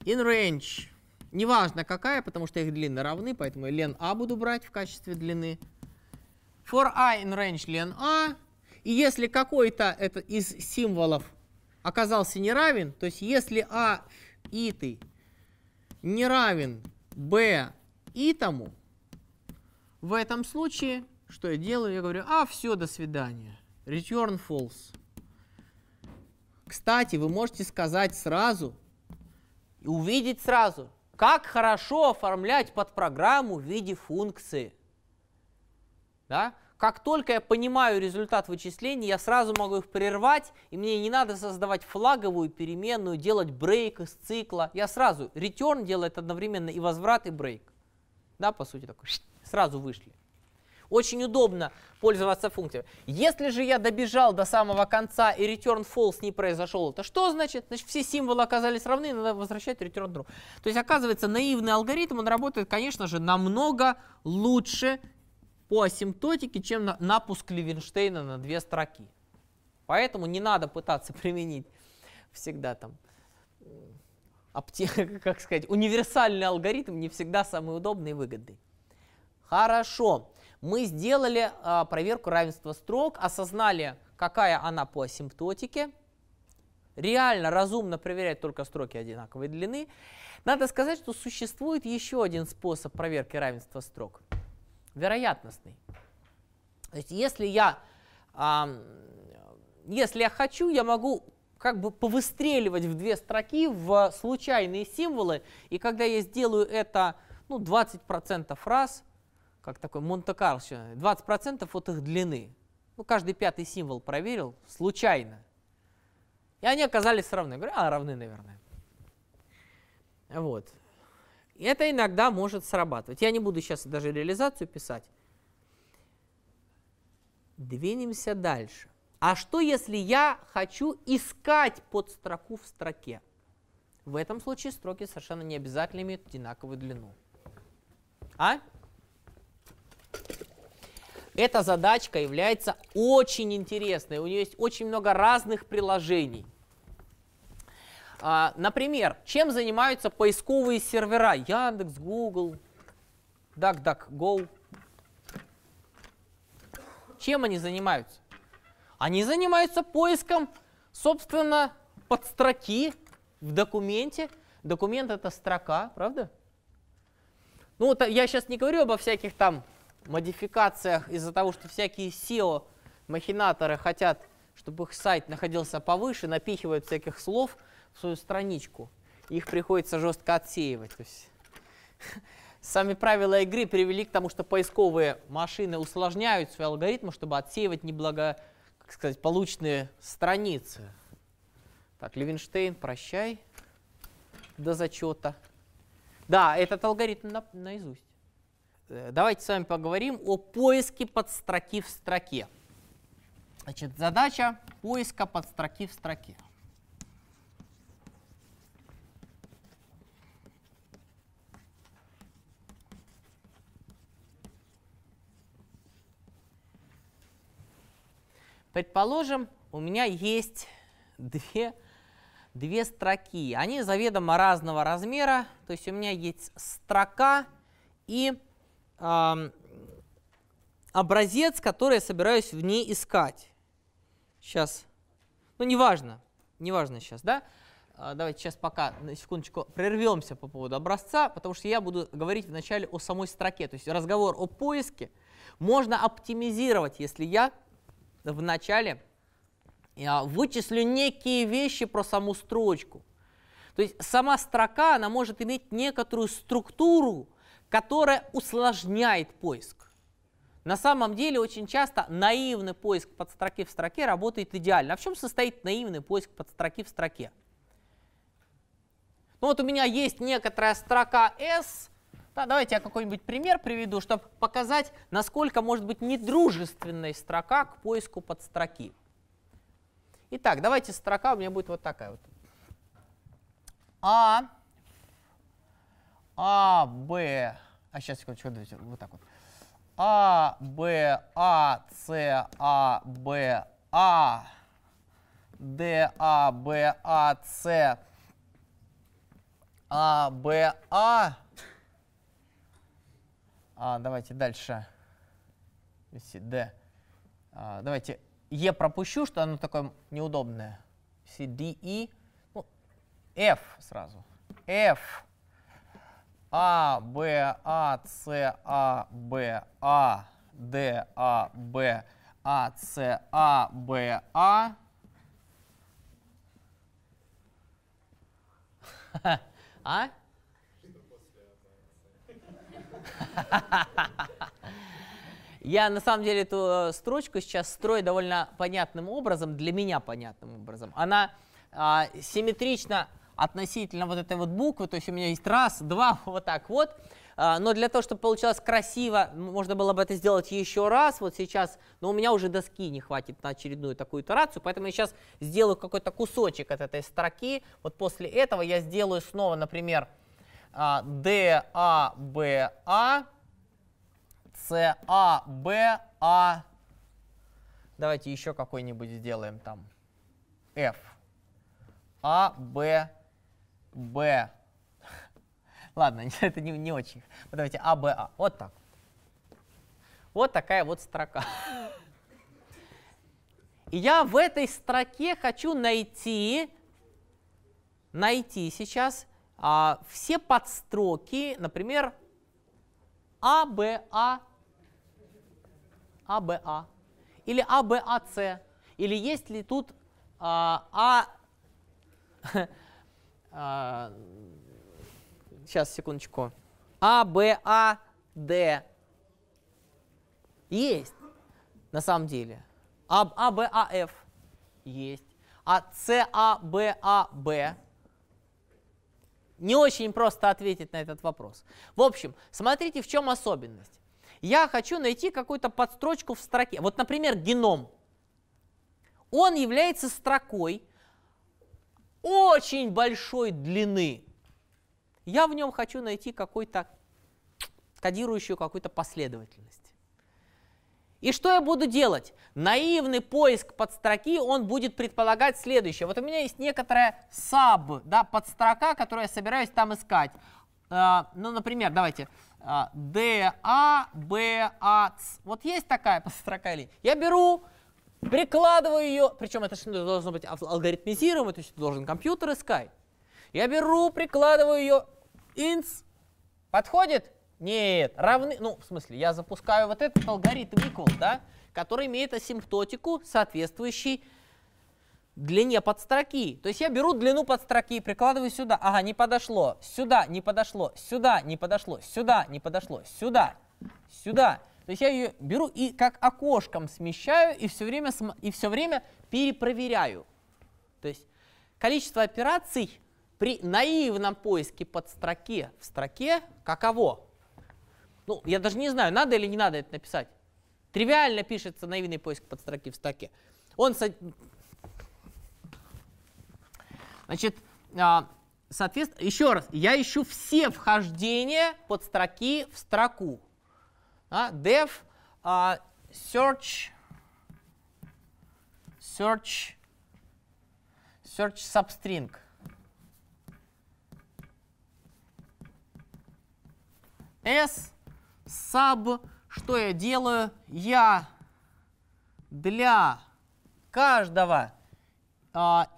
in range, неважно какая, потому что их длины равны, поэтому я len a буду брать в качестве длины. For i in range len a, и если какой-то из символов оказался неравен, то есть если а итый не равен b итому, в этом случае, что я делаю? Я говорю, а, все, до свидания. Return false. Кстати, вы можете сказать сразу, и увидеть сразу, как хорошо оформлять под программу в виде функции. Да? Как только я понимаю результат вычислений, я сразу могу их прервать, и мне не надо создавать флаговую переменную, делать брейк из цикла. Я сразу, return делает одновременно и возврат, и брейк. Да, по сути, такой, сразу вышли. Очень удобно пользоваться функцией. Если же я добежал до самого конца и return false не произошел, это что значит? Значит, все символы оказались равны, надо возвращать return true. То есть, оказывается, наивный алгоритм, он работает, конечно же, намного лучше, по асимптотике, чем на, напуск Левинштейна на две строки. Поэтому не надо пытаться применить всегда там, как сказать, универсальный алгоритм не всегда самый удобный и выгодный. Хорошо, мы сделали а, проверку равенства строк, осознали, какая она по асимптотике. Реально, разумно проверять только строки одинаковой длины. Надо сказать, что существует еще один способ проверки равенства строк – вероятностный. То есть если я, а, если я хочу, я могу как бы повыстреливать в две строки в случайные символы, и когда я сделаю это ну, 20% раз, как такой Монте-Карло, 20% от их длины, ну, каждый пятый символ проверил случайно, и они оказались равны. Я говорю, а, равны, наверное. Вот. Это иногда может срабатывать. Я не буду сейчас даже реализацию писать. Двинемся дальше. А что, если я хочу искать под строку в строке? В этом случае строки совершенно не обязательно имеют одинаковую длину. А? Эта задачка является очень интересной. У нее есть очень много разных приложений. А, например, чем занимаются поисковые сервера Яндекс, Google, DuckDuckGo? Чем они занимаются? Они занимаются поиском, собственно, подстроки в документе. Документ это строка, правда? Ну, вот я сейчас не говорю обо всяких там модификациях из-за того, что всякие SEO-махинаторы хотят, чтобы их сайт находился повыше, напихивают всяких слов – в свою страничку. Их приходится жестко отсеивать. То есть, сами правила игры привели к тому, что поисковые машины усложняют свои алгоритмы, чтобы отсеивать неблаго, как сказать, полученные страницы. Так, Левинштейн, прощай до зачета. Да, этот алгоритм на, наизусть. Э, давайте с вами поговорим о поиске подстроки в строке. Значит, задача поиска подстроки в строке. Предположим, у меня есть две, две строки. Они заведомо разного размера. То есть у меня есть строка и э, образец, который я собираюсь в ней искать. Сейчас. Ну, неважно. Неважно сейчас, да? А, давайте сейчас пока на секундочку прервемся по поводу образца, потому что я буду говорить вначале о самой строке. То есть разговор о поиске можно оптимизировать, если я вначале я вычислю некие вещи про саму строчку. То есть сама строка, она может иметь некоторую структуру, которая усложняет поиск. на самом деле очень часто наивный поиск подстроки в строке работает идеально. А в чем состоит наивный поиск подстроки в строке? Ну вот у меня есть некоторая строка S. Да, давайте я какой-нибудь пример приведу, чтобы показать, насколько может быть недружественной строка к поиску подстроки. Итак, давайте строка у меня будет вот такая вот. А, А, Б, а сейчас, секундочку, вот так вот. А, Б, А, С, А, Б, А, Д, А, Б, А, С, А, Б, А. а давайте дальше. Д. А, давайте Е пропущу, что оно такое неудобное. C, D, E. Ну, F сразу. F. А, Б, А, С, А, Б, А, Д, А, Б, А, С, А, Б, А. А? Я на самом деле эту э, строчку сейчас строю довольно понятным образом, для меня понятным образом. Она а, симметрична относительно вот этой вот буквы, то есть у меня есть раз, два, вот так вот. А, но для того, чтобы получилось красиво, можно было бы это сделать еще раз, вот сейчас, но у меня уже доски не хватит на очередную такую итерацию, поэтому я сейчас сделаю какой-то кусочек от этой строки. Вот после этого я сделаю снова, например, D, A, B, A, с, А, А. Давайте еще какой-нибудь сделаем там. F. А, Б, Б. Ладно, это не, не очень. Давайте А, Б, А. Вот так. Вот такая вот строка. И я в этой строке хочу найти, найти сейчас а, все подстроки, например, А, Б, А, АБА, или АБАЦ, или есть ли тут а, а, а сейчас, секундочку, АБАД. Есть, на самом деле. АБАФ есть. А САБАБ не очень просто ответить на этот вопрос. В общем, смотрите, в чем особенность. Я хочу найти какую-то подстрочку в строке. Вот, например, геном. Он является строкой очень большой длины. Я в нем хочу найти какой-то кодирующую какую-то последовательность. И что я буду делать? Наивный поиск подстроки, он будет предполагать следующее. Вот у меня есть некоторая sub, да, подстрока, которую я собираюсь там искать. Uh, ну, например, давайте, D, A, B, A, C. Вот есть такая строка или Я беру, прикладываю ее, причем это должно быть алгоритмизируемо, то есть должен компьютер искать. Я беру, прикладываю ее, инс, подходит? Нет, равны, ну, в смысле, я запускаю вот этот алгоритм equal, да, который имеет асимптотику, соответствующий длине подстроки. То есть я беру длину подстроки и прикладываю сюда. Ага, не подошло. Сюда не подошло. Сюда не подошло. Сюда не подошло. Сюда. Сюда. То есть я ее беру и как окошком смещаю и все время, и все время перепроверяю. То есть количество операций при наивном поиске подстроки в строке каково? Ну, я даже не знаю, надо или не надо это написать. Тривиально пишется наивный поиск подстроки в строке. Он Значит, а, соответственно, еще раз, я ищу все вхождения под строки в строку. А, def uh, search search search substring. S sub, что я делаю? Я для каждого а,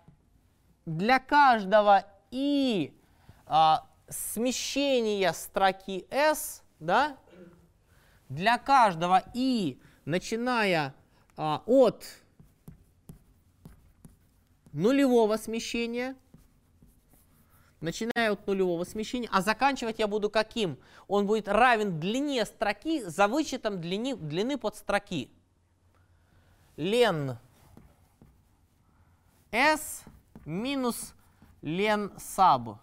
для каждого и а, смещения строки S, да, для каждого и, начиная а, от нулевого смещения, начиная от нулевого смещения, а заканчивать я буду каким? Он будет равен длине строки за вычетом длины, длины подстроки. Лен S минус лен саб.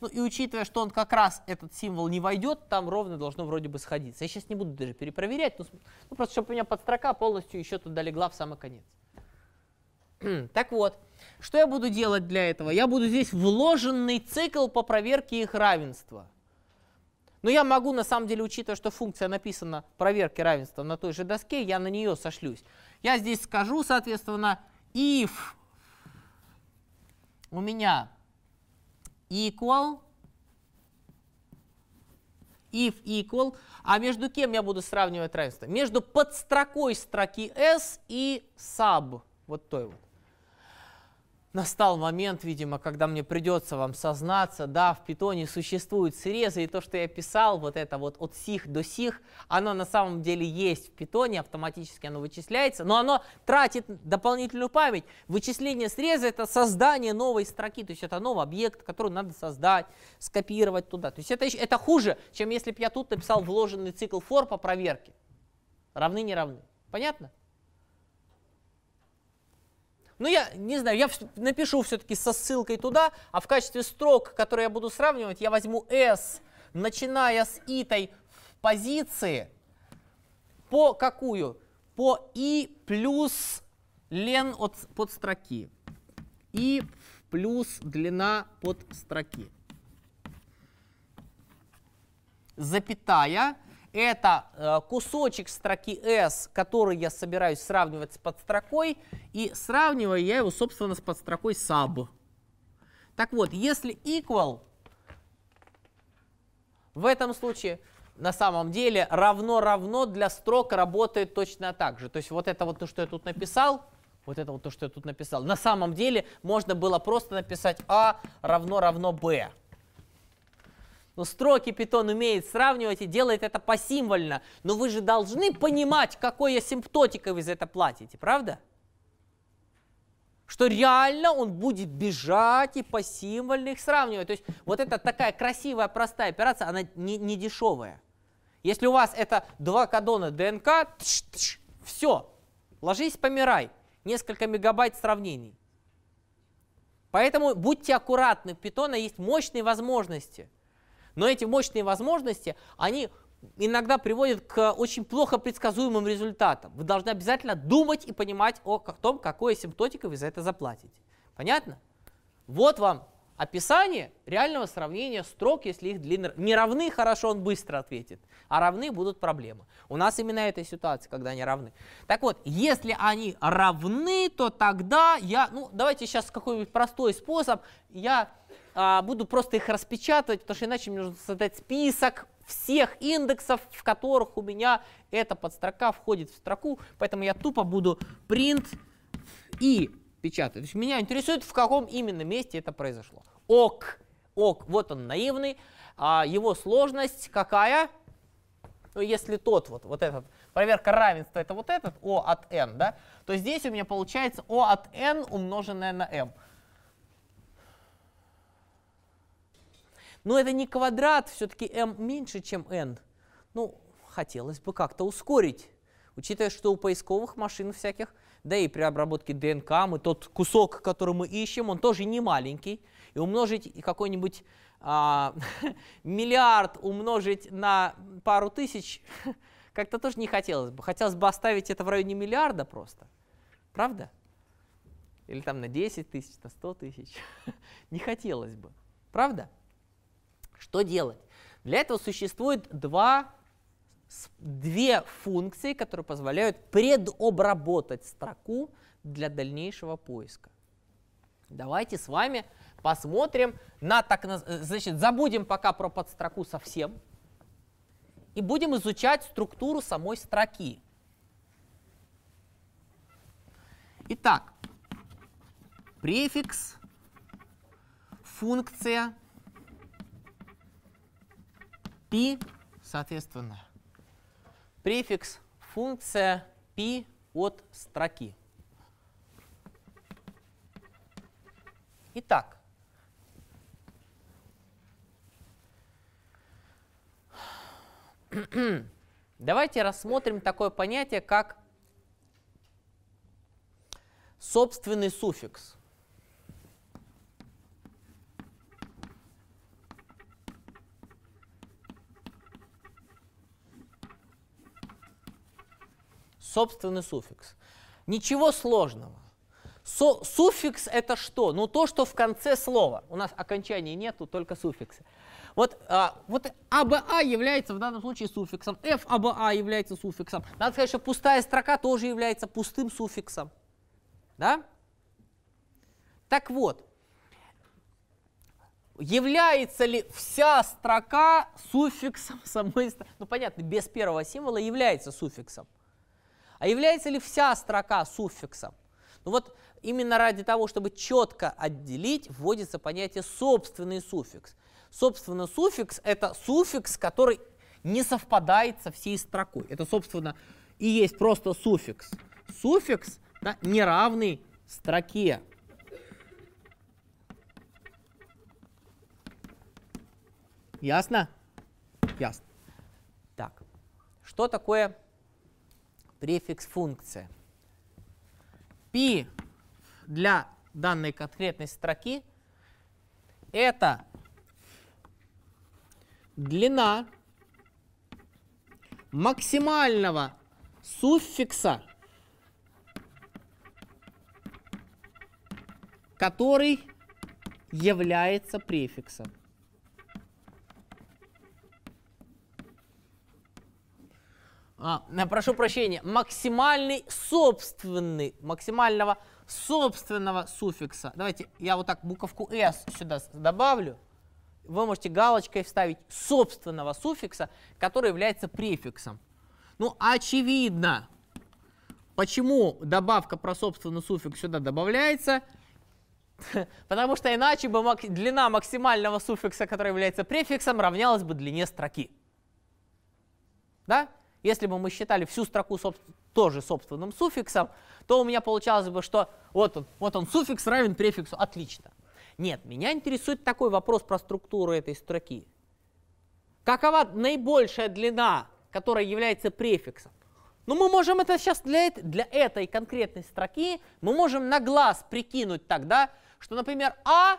Ну и учитывая, что он как раз этот символ не войдет, там ровно должно вроде бы сходиться. Я сейчас не буду даже перепроверять, ну, ну просто чтобы у меня подстрока полностью еще туда легла в самый конец. Так вот, что я буду делать для этого? Я буду здесь вложенный цикл по проверке их равенства. Но я могу, на самом деле, учитывая, что функция написана проверки равенства на той же доске, я на нее сошлюсь. Я здесь скажу, соответственно, if у меня equal, if equal, а между кем я буду сравнивать равенство? Между подстрокой строки s и sub, вот той вот настал момент, видимо, когда мне придется вам сознаться, да, в питоне существуют срезы, и то, что я писал, вот это вот от сих до сих, оно на самом деле есть в питоне, автоматически оно вычисляется, но оно тратит дополнительную память. Вычисление среза — это создание новой строки, то есть это новый объект, который надо создать, скопировать туда. То есть это, это хуже, чем если бы я тут написал вложенный цикл for по проверке. Равны, не равны. Понятно? Ну, я не знаю, я напишу все-таки со ссылкой туда, а в качестве строк, которые я буду сравнивать, я возьму s, начиная с итой позиции, по какую? По i плюс лен от подстроки. и плюс длина подстроки. Запятая это э, кусочек строки S, который я собираюсь сравнивать с подстрокой, и сравниваю я его, собственно, с подстрокой sub. Так вот, если equal, в этом случае на самом деле равно-равно для строк работает точно так же. То есть вот это вот то, что я тут написал, вот это вот то, что я тут написал, на самом деле можно было просто написать a равно-равно b. Но строки Python умеет сравнивать и делает это посимвольно. Но вы же должны понимать, какой асимптотикой вы за это платите, правда? Что реально он будет бежать и посимвольно их сравнивать. То есть вот это такая красивая, простая операция, она не, не дешевая. Если у вас это два кадона ДНК, тш -тш, все, ложись, помирай. Несколько мегабайт сравнений. Поэтому будьте аккуратны, в Python есть мощные возможности – но эти мощные возможности, они иногда приводят к очень плохо предсказуемым результатам. Вы должны обязательно думать и понимать о том, какой асимптотикой вы за это заплатите. Понятно? Вот вам описание реального сравнения строк, если их длины не равны, хорошо, он быстро ответит, а равны будут проблемы. У нас именно эта ситуация, когда они равны. Так вот, если они равны, то тогда я, ну давайте сейчас какой-нибудь простой способ, я а, буду просто их распечатывать, потому что иначе мне нужно создать список всех индексов, в которых у меня эта подстрока входит в строку, поэтому я тупо буду print и печатать. То есть меня интересует, в каком именно месте это произошло. ок, ок, вот он наивный, а его сложность какая? Ну, если тот вот, вот этот, проверка равенства, это вот этот O от n, да, то здесь у меня получается O от n умноженное на m. Но это не квадрат, все-таки m меньше, чем n. Ну, хотелось бы как-то ускорить, учитывая, что у поисковых машин всяких, да и при обработке ДНК мы тот кусок, который мы ищем, он тоже не маленький. И умножить какой-нибудь а, миллиард умножить на пару тысяч как-то тоже не хотелось бы. Хотелось бы оставить это в районе миллиарда просто. Правда? Или там на 10 тысяч, на 100 тысяч. не хотелось бы. Правда? Что делать? Для этого существует два, две функции, которые позволяют предобработать строку для дальнейшего поиска. Давайте с вами посмотрим на так, значит, забудем пока про подстроку совсем и будем изучать структуру самой строки. Итак, префикс, функция, π, соответственно, префикс функция π от строки. Итак, давайте рассмотрим такое понятие, как собственный суффикс. Собственный суффикс. Ничего сложного. Со, суффикс это что? Ну то, что в конце слова. У нас окончания нету, только суффиксы. Вот, а, вот АБА является в данном случае суффиксом, ФАБА является суффиксом. Надо сказать, что пустая строка тоже является пустым суффиксом. Да? Так вот, является ли вся строка суффиксом самой строки? Ну понятно, без первого символа является суффиксом. А является ли вся строка суффиксом? Ну вот именно ради того, чтобы четко отделить, вводится понятие собственный суффикс. Собственно, суффикс – это суффикс, который не совпадает со всей строкой. Это, собственно, и есть просто суффикс. Суффикс да, неравный строке. Ясно? Ясно. Так, что такое префикс функция? Пи для данной конкретной строки это длина максимального суффикса, который является префиксом. А, прошу прощения, максимальный собственный, максимального собственного суффикса. Давайте я вот так буковку s сюда добавлю. Вы можете галочкой вставить собственного суффикса, который является префиксом. Ну, очевидно, почему добавка про собственный суффикс сюда добавляется. Потому что иначе бы длина максимального суффикса, который является префиксом, равнялась бы длине строки. Да? Если бы мы считали всю строку тоже собственным суффиксом, то у меня получалось бы, что вот он, вот он суффикс равен префиксу. Отлично. Нет, меня интересует такой вопрос про структуру этой строки. Какова наибольшая длина, которая является префиксом? Ну, мы можем это сейчас для, для этой конкретной строки, мы можем на глаз прикинуть тогда, что, например, А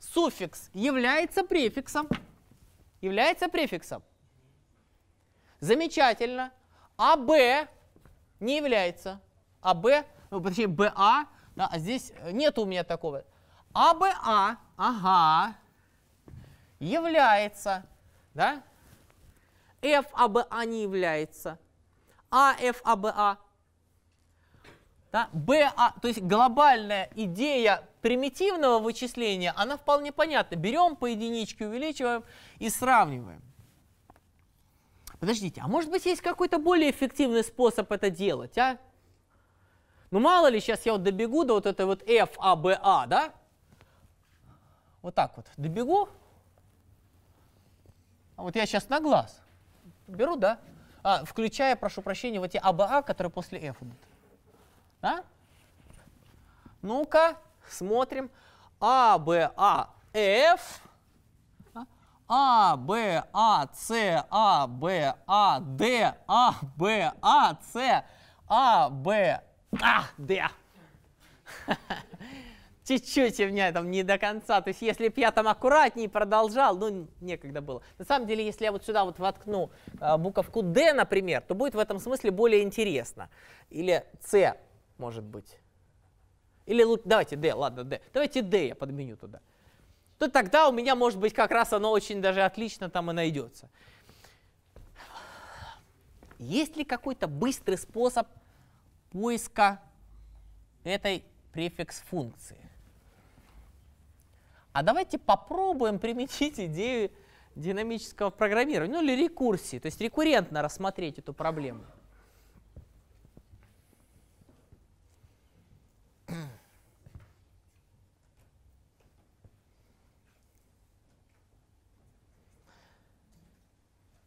суффикс является префиксом. Является префиксом. Замечательно. А Б не является. А Б, ну, точнее, БА, да, а здесь нет у меня такого. АБА, ага, является, да? ФАБА не является. АФАБА, да? БА, то есть глобальная идея примитивного вычисления, она вполне понятна. Берем по единичке, увеличиваем и сравниваем. Подождите, а может быть есть какой-то более эффективный способ это делать, а? Ну мало ли, сейчас я вот добегу до вот этой вот FABA, а, да? Вот так вот добегу. А вот я сейчас на глаз беру, да? А, включая, прошу прощения, вот эти АБА, а, которые после F идут. Да? Ну-ка, смотрим. АБА, F а, Б, А, С, А, Б, А, Д, А, Б, А, С, А, Б, А, Д. Чуть-чуть у меня там не до конца. То есть если бы я там аккуратнее продолжал, ну, некогда было. На самом деле, если я вот сюда вот воткну э, буковку D, например, то будет в этом смысле более интересно. Или C, может быть. Или давайте D, ладно, D. Давайте D я подменю туда то тогда у меня, может быть, как раз оно очень даже отлично там и найдется. Есть ли какой-то быстрый способ поиска этой префикс-функции? А давайте попробуем применить идею динамического программирования, ну или рекурсии, то есть рекуррентно рассмотреть эту проблему.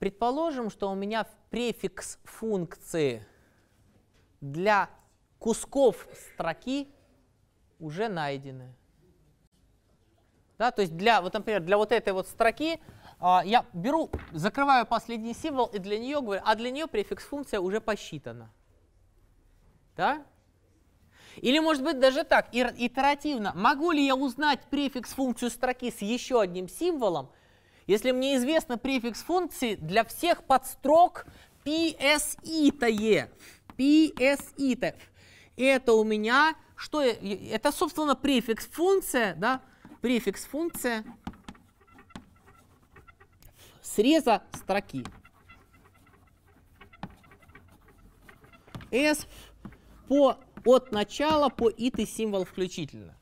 Предположим, что у меня префикс функции для кусков строки уже найдены. Да, то есть для, вот, например, для вот этой вот строки а, я беру, закрываю последний символ и для нее говорю, а для нее префикс функция уже посчитана. Да? Или может быть даже так, итеративно. Могу ли я узнать префикс функцию строки с еще одним символом, если мне известно префикс функции для всех подстрок PSI-тое. PSI-то. Это у меня, что это, собственно, префикс функция, да, префикс функция среза строки. S по, от начала по ит символ включительно.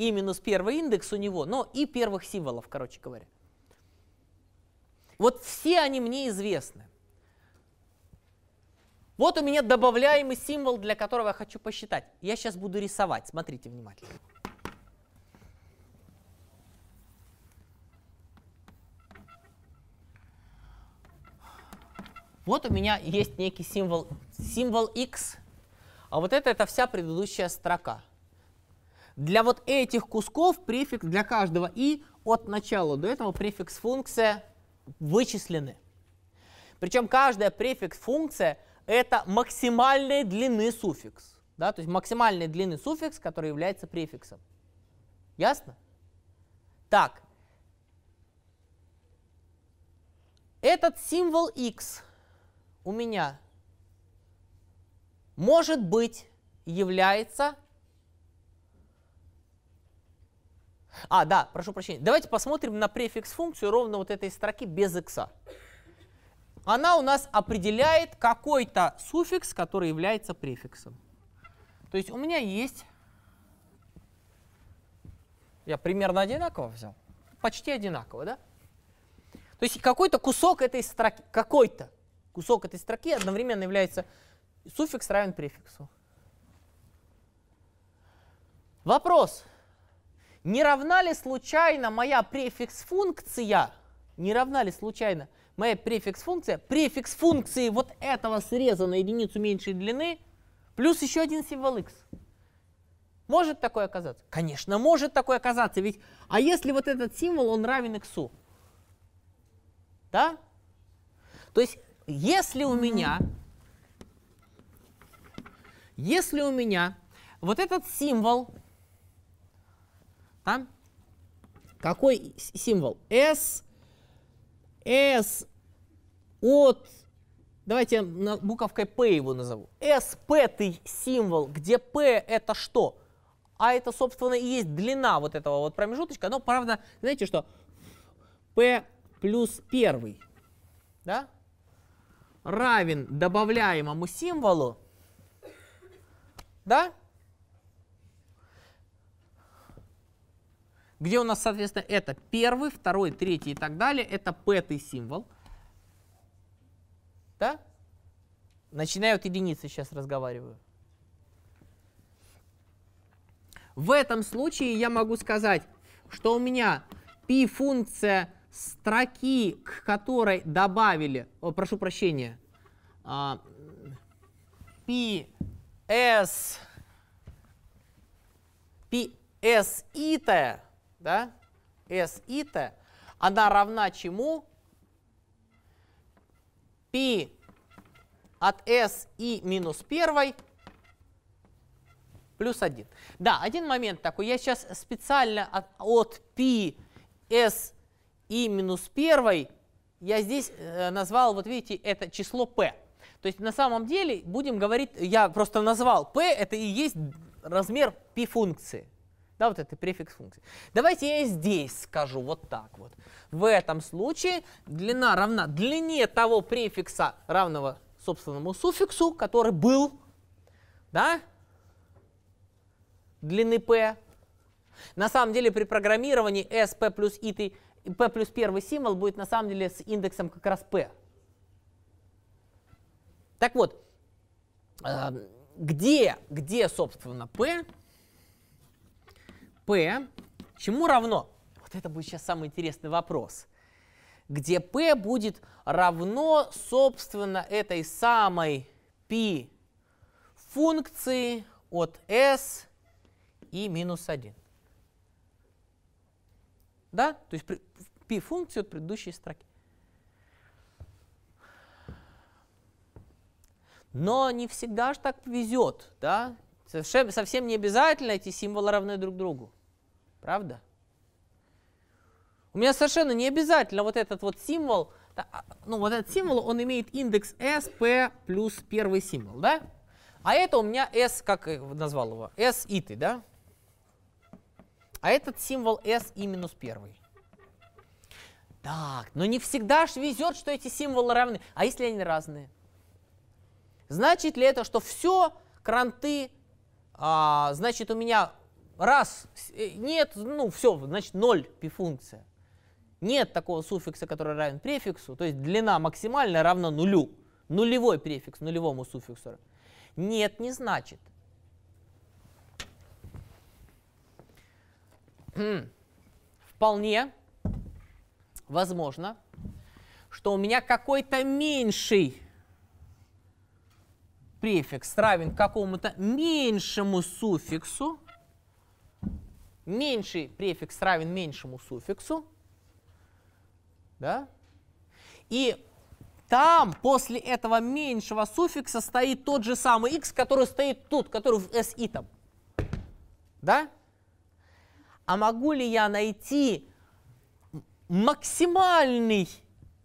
И минус первый индекс у него, но и первых символов, короче говоря. Вот все они мне известны. Вот у меня добавляемый символ, для которого я хочу посчитать. Я сейчас буду рисовать, смотрите внимательно. Вот у меня есть некий символ, символ x, а вот это, это вся предыдущая строка. Для вот этих кусков префикс для каждого и от начала до этого префикс функция вычислены. Причем каждая префикс функция это максимальной длины суффикс. Да, то есть максимальной длины суффикс, который является префиксом. Ясно? Так. Этот символ x у меня может быть является... А, да, прошу прощения. Давайте посмотрим на префикс функцию ровно вот этой строки без x. Она у нас определяет какой-то суффикс, который является префиксом. То есть у меня есть... Я примерно одинаково взял. Почти одинаково, да? То есть какой-то кусок этой строки, какой-то кусок этой строки одновременно является суффикс равен префиксу. Вопрос. Не равна ли случайно моя префикс-функция, не равна ли случайно моя префикс-функция, префикс функции вот этого среза на единицу меньшей длины, плюс еще один символ x? Может такое оказаться? Конечно, может такое оказаться. Ведь, а если вот этот символ, он равен x? Да? То есть если у меня, если у меня вот этот символ, да, какой символ? S, S от, давайте буковкой P его назову. SP символ, где P это что? А это, собственно, и есть длина вот этого вот промежуточка. Но, правда, знаете что? P плюс первый. Да? равен добавляемому символу, да? Где у нас, соответственно, это первый, второй, третий и так далее. Это пятый символ. Да? Начинаю от единицы сейчас разговариваю. В этом случае я могу сказать, что у меня π-функция строки, к которой добавили, о, прошу прощения, а, PS, PS ит, да, S ит, она равна чему? P от S и минус 1 плюс 1. Да, один момент такой. Я сейчас специально от, от P S и минус первой я здесь э, назвал, вот видите, это число p. То есть на самом деле будем говорить, я просто назвал p, это и есть размер p функции. Да, вот это префикс функции. Давайте я здесь скажу вот так вот. В этом случае длина равна длине того префикса, равного собственному суффиксу, который был, да, длины p. На самом деле при программировании sp плюс it p плюс первый символ будет на самом деле с индексом как раз p. Так вот, э, где, где, собственно, p? P чему равно? Вот это будет сейчас самый интересный вопрос. Где p будет равно, собственно, этой самой p функции от s и минус 1. Да? То есть p-функцию от предыдущей строки. Но не всегда же так везет, да? Совсем не обязательно эти символы равны друг другу. Правда? У меня совершенно не обязательно вот этот вот символ, а, ну вот этот символ, он имеет индекс s, p плюс первый символ, да? А это у меня s, как назвал его, s и ты, да? А этот символ s и минус первый. Так, но не всегда ж везет, что эти символы равны. А если они разные? Значит ли это, что все кранты, а, значит, у меня раз, э, нет, ну все, значит, ноль пи-функция. Нет такого суффикса, который равен префиксу, то есть длина максимальная равна нулю. Нулевой префикс нулевому суффиксу. Нет, не значит. Вполне возможно, что у меня какой-то меньший префикс равен какому-то меньшему суффиксу, меньший префикс равен меньшему суффиксу, да? И там после этого меньшего суффикса стоит тот же самый x, который стоит тут, который в si там. Да? А могу ли я найти максимальный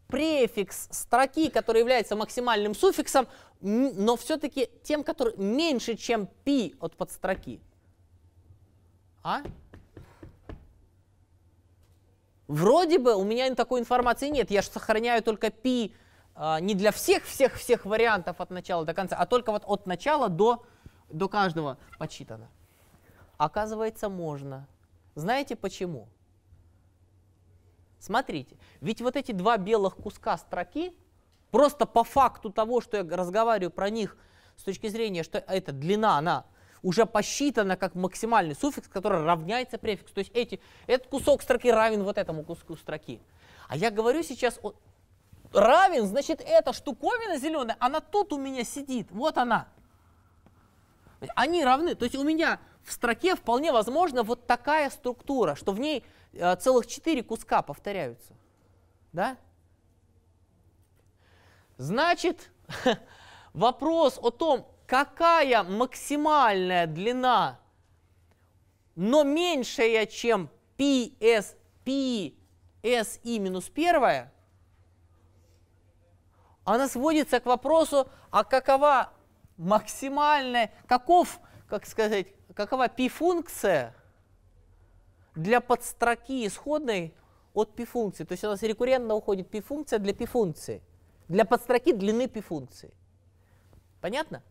префикс строки, который является максимальным суффиксом, но все-таки тем, который меньше, чем π от подстроки? А? Вроде бы у меня такой информации нет, я же сохраняю только π а, не для всех-всех-всех вариантов от начала до конца, а только вот от начала до, до каждого подсчитано. Оказывается, можно. Знаете почему? Смотрите, ведь вот эти два белых куска строки, просто по факту того, что я разговариваю про них с точки зрения, что эта длина, она уже посчитана как максимальный суффикс, который равняется префиксу. То есть эти, этот кусок строки равен вот этому куску строки. А я говорю сейчас о, равен, значит, эта штуковина зеленая, она тут у меня сидит, вот она. Они равны, то есть у меня в строке вполне возможно вот такая структура, что в ней э, целых четыре куска повторяются. Да? Значит, вопрос о том, какая максимальная длина, но меньшая, чем PS, PSI минус первая, она сводится к вопросу, а какова максимальная, каков, как сказать, какова пи-функция для подстроки исходной от пи-функции. То есть у нас рекуррентно уходит пи-функция для пи-функции, для подстроки длины пи-функции. Понятно?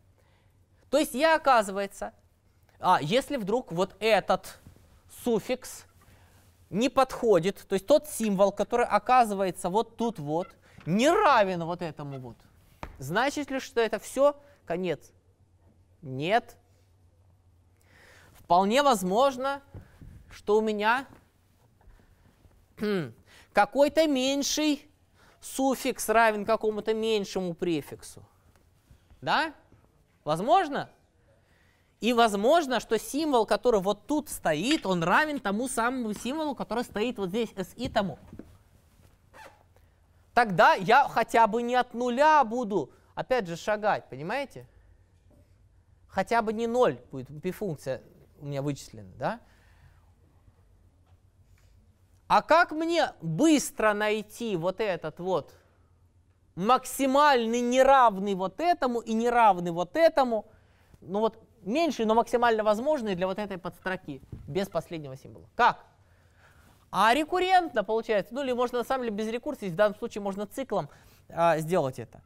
То есть я, оказывается, а если вдруг вот этот суффикс не подходит, то есть тот символ, который оказывается вот тут вот, не равен вот этому вот, значит ли, что это все конец? Нет. Вполне возможно, что у меня какой-то меньший суффикс равен какому-то меньшему префиксу. Да? Возможно? И возможно, что символ, который вот тут стоит, он равен тому самому символу, который стоит вот здесь, SI тому. Тогда я хотя бы не от нуля буду, опять же, шагать, понимаете? Хотя бы не ноль будет пи-функция у меня вычислена, да? А как мне быстро найти вот этот вот максимальный неравный вот этому и неравный вот этому, ну вот меньший, но максимально возможный для вот этой подстроки, без последнего символа. Как? А рекуррентно получается, ну или можно на самом деле без рекурсии, в данном случае можно циклом а, сделать это.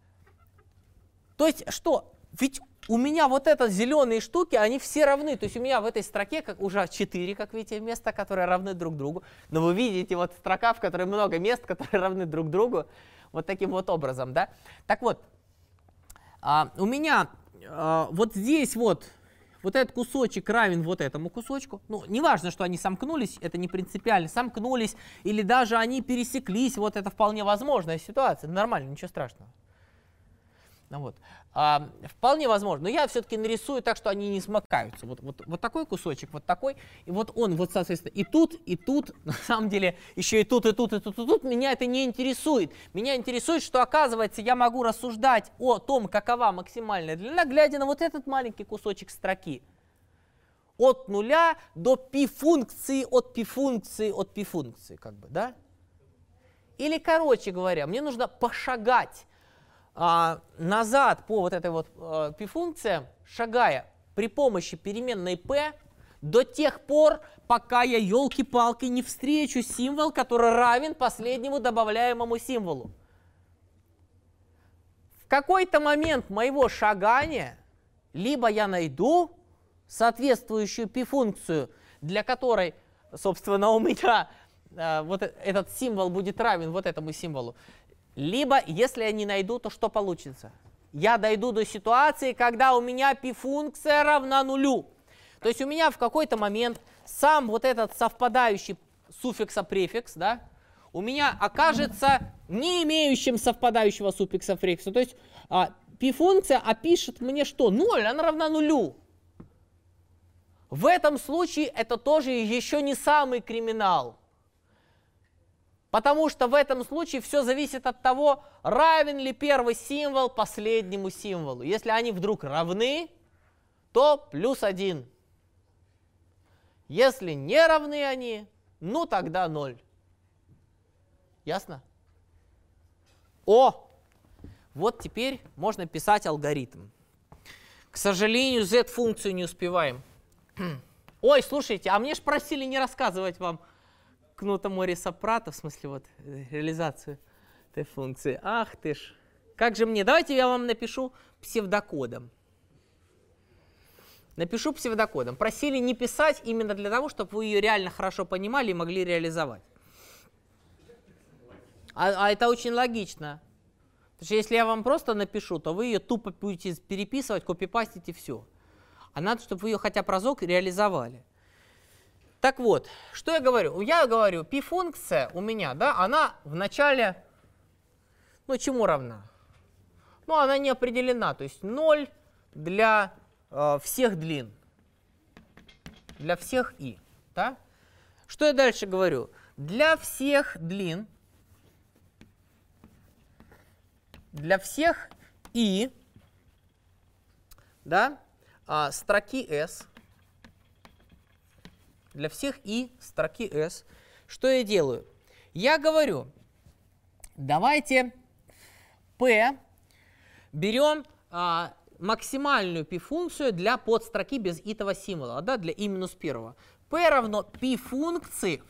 То есть что? Ведь у меня вот это зеленые штуки, они все равны. То есть у меня в этой строке как, уже 4, как видите, места, которые равны друг другу. Но вы видите вот строка, в которой много мест, которые равны друг другу. Вот таким вот образом, да. Так вот, а, у меня а, вот здесь вот вот этот кусочек равен вот этому кусочку. Ну, неважно, что они сомкнулись, это не принципиально. Сомкнулись или даже они пересеклись, вот это вполне возможная ситуация. Нормально, ничего страшного. Ну, вот. А, вполне возможно. Но я все-таки нарисую так, что они не смыкаются. Вот, вот, вот такой кусочек, вот такой. И вот он, вот, соответственно, и тут, и тут, на самом деле, еще и тут, и тут, и тут, и тут. Меня это не интересует. Меня интересует, что, оказывается, я могу рассуждать о том, какова максимальная длина, глядя на вот этот маленький кусочек строки. От нуля до пи-функции, от пи-функции, от пи-функции, как бы, да? Или, короче говоря, мне нужно пошагать а, назад по вот этой вот а, пи-функции, шагая при помощи переменной p до тех пор, пока я, елки-палки, не встречу символ, который равен последнему добавляемому символу. В какой-то момент моего шагания либо я найду соответствующую пи-функцию, для которой, собственно, у меня э, вот этот символ будет равен вот этому символу, либо, если я не найду, то что получится? Я дойду до ситуации, когда у меня пи-функция равна нулю. То есть у меня в какой-то момент сам вот этот совпадающий суффикса-префикс, да, у меня окажется не имеющим совпадающего суффикса-префикса. То есть а, пи-функция опишет мне что? 0, она равна нулю. В этом случае это тоже еще не самый криминал. Потому что в этом случае все зависит от того, равен ли первый символ последнему символу. Если они вдруг равны, то плюс один. Если не равны они, ну тогда ноль. Ясно? О! Вот теперь можно писать алгоритм. К сожалению, z-функцию не успеваем. Ой, слушайте, а мне ж просили не рассказывать вам Кнута Мориса Прата, в смысле вот э, реализацию этой функции. Ах ты ж. Как же мне? Давайте я вам напишу псевдокодом. Напишу псевдокодом. Просили не писать именно для того, чтобы вы ее реально хорошо понимали и могли реализовать. А, а это очень логично. Потому что если я вам просто напишу, то вы ее тупо будете переписывать, копипастить и все. А надо, чтобы вы ее хотя бы разок реализовали. Так вот, что я говорю? Я говорю, π-функция у меня, да, она в начале, ну, чему равна? Ну, она не определена, то есть 0 для э, всех длин, для всех и, да? Что я дальше говорю? Для всех длин, для всех и, да, э, строки s, для всех и строки s. Что я делаю? Я говорю, давайте p берем а, максимальную p-функцию для подстроки без итого символа, да, для и минус первого. p равно p-функции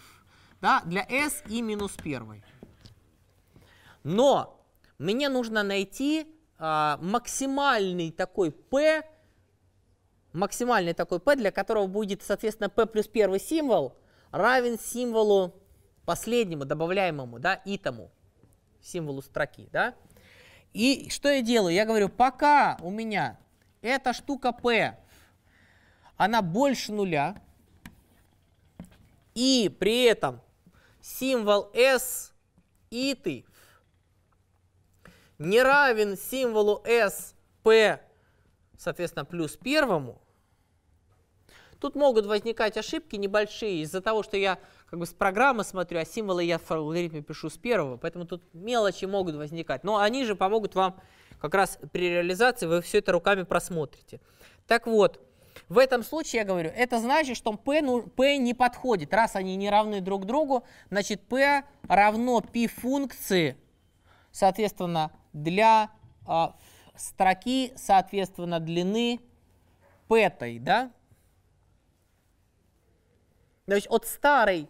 да, для s и минус первой. Но мне нужно найти а, максимальный такой p максимальный такой p, для которого будет, соответственно, p плюс первый символ равен символу последнему, добавляемому, да, итому, символу строки, да. И что я делаю? Я говорю, пока у меня эта штука p, она больше нуля, и при этом символ s иты не равен символу s p соответственно, плюс первому, тут могут возникать ошибки небольшие из-за того, что я как бы с программы смотрю, а символы я в алгоритме пишу с первого, поэтому тут мелочи могут возникать. Но они же помогут вам как раз при реализации, вы все это руками просмотрите. Так вот, в этом случае я говорю, это значит, что p, ну, p не подходит. Раз они не равны друг другу, значит p равно π функции, соответственно, для а, строки, соответственно, длины пэтой, да? То есть от старой,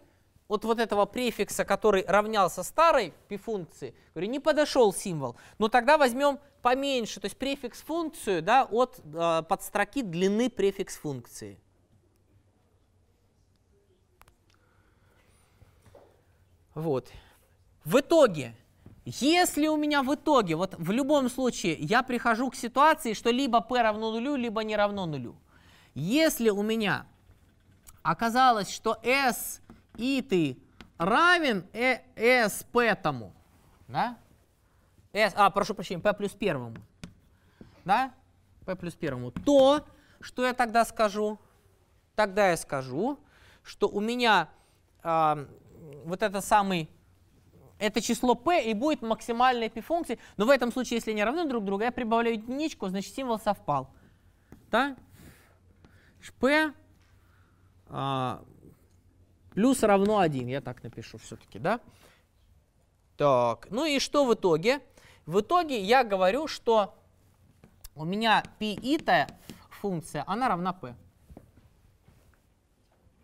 от вот этого префикса, который равнялся старой пи-функции, говорю, не подошел символ. Но тогда возьмем поменьше, то есть префикс функцию да, от э, подстроки длины префикс функции. Вот. В итоге если у меня в итоге, вот в любом случае, я прихожу к ситуации, что либо p равно нулю, либо не равно нулю. Если у меня оказалось, что s и ты равен e, s p тому, да? S, а, прошу прощения, p плюс первому. да, p плюс первому, то что я тогда скажу? Тогда я скажу, что у меня э, вот это самый, это число p и будет максимальной p-функции, но в этом случае, если они равны друг другу, я прибавляю единичку, значит символ совпал. Да? p а, плюс равно 1, я так напишу все-таки, да? Так, ну и что в итоге? В итоге я говорю, что у меня π ита функция, она равна p.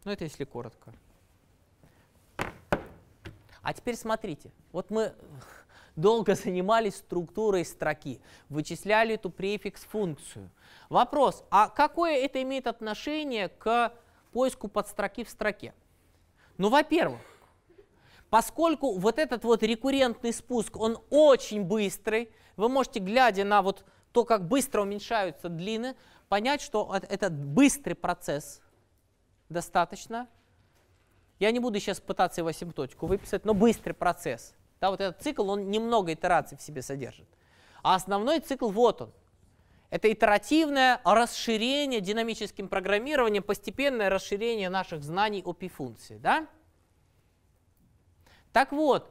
Ну это если коротко. А теперь смотрите, вот мы долго занимались структурой строки, вычисляли эту префикс-функцию. Вопрос, а какое это имеет отношение к поиску подстроки в строке? Ну, во-первых, поскольку вот этот вот рекуррентный спуск, он очень быстрый, вы можете, глядя на вот то, как быстро уменьшаются длины, понять, что этот быстрый процесс достаточно. Я не буду сейчас пытаться его асимптотику выписать, но быстрый процесс. Да, вот этот цикл, он немного итераций в себе содержит. А основной цикл вот он. Это итеративное расширение динамическим программированием, постепенное расширение наших знаний о пи-функции. Да? Так вот,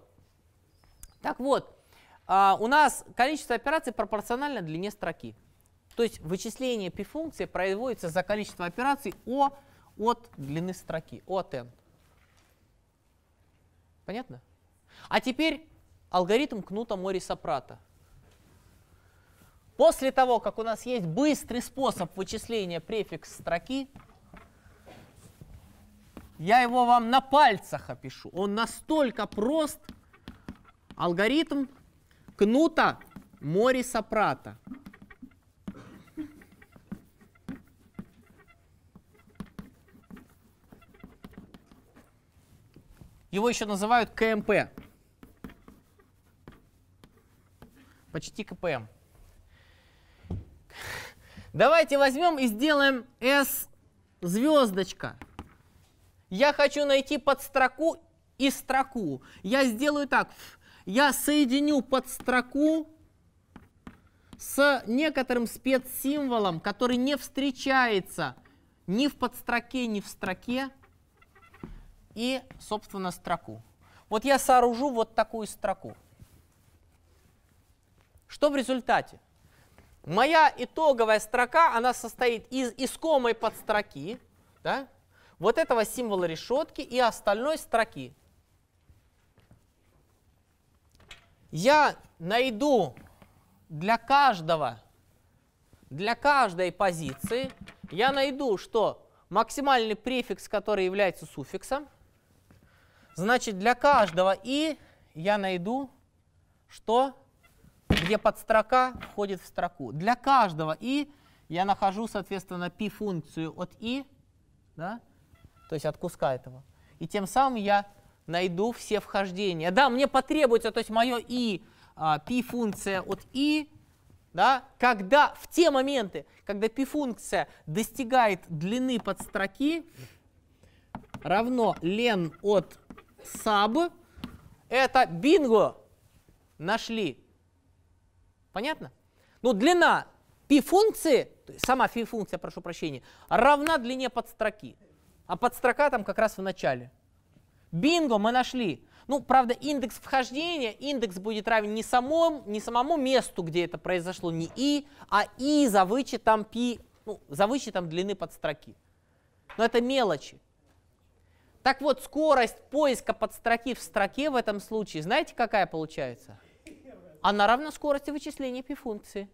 так вот, а, у нас количество операций пропорционально длине строки. То есть вычисление π-функции производится за количество операций О от длины строки, от n. Понятно? А теперь алгоритм кнута Мориса Прата. После того, как у нас есть быстрый способ вычисления префикс строки, я его вам на пальцах опишу. Он настолько прост. Алгоритм кнута Мориса Прата. Его еще называют КМП. Почти КПМ. Давайте возьмем и сделаем S звездочка. Я хочу найти подстроку и строку. Я сделаю так. Я соединю подстроку с некоторым спецсимволом, который не встречается ни в подстроке, ни в строке, и, собственно, строку. Вот я сооружу вот такую строку. Что в результате? Моя итоговая строка, она состоит из искомой подстроки, да, вот этого символа решетки и остальной строки. Я найду для каждого, для каждой позиции, я найду, что максимальный префикс, который является суффиксом, Значит, для каждого и я найду, что, где подстрока входит в строку. Для каждого и я нахожу, соответственно, пи-функцию от и, да, то есть от куска этого. И тем самым я найду все вхождения. Да, мне потребуется, то есть мое и, а, пи-функция от и, да, когда в те моменты, когда пи-функция достигает длины подстроки, равно лен от sub, это бинго, нашли. Понятно? Ну, длина π-функции, сама π-функция, прошу прощения, равна длине подстроки. А подстрока там как раз в начале. Бинго, мы нашли. Ну, правда, индекс вхождения, индекс будет равен не, самому, не самому месту, где это произошло, не и, а и за вычетом пи, ну, за вычетом длины подстроки. Но это мелочи. Так вот, скорость поиска подстроки в строке в этом случае, знаете, какая получается? Она равна скорости вычисления пи-функции.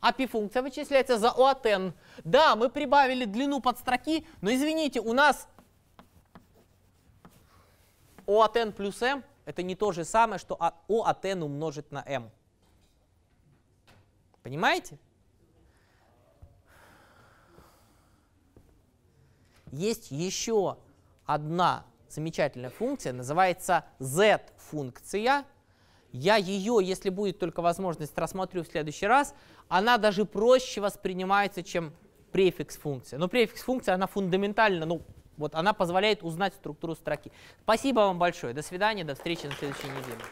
А пи-функция вычисляется за O от n. Да, мы прибавили длину подстроки, но извините, у нас O от n плюс m это не то же самое, что O от n умножить на m. Понимаете? Есть еще одна замечательная функция, называется z-функция. Я ее, если будет только возможность, рассмотрю в следующий раз. Она даже проще воспринимается, чем префикс функция. Но префикс функция, она фундаментально, ну, вот она позволяет узнать структуру строки. Спасибо вам большое. До свидания, до встречи на следующей неделе.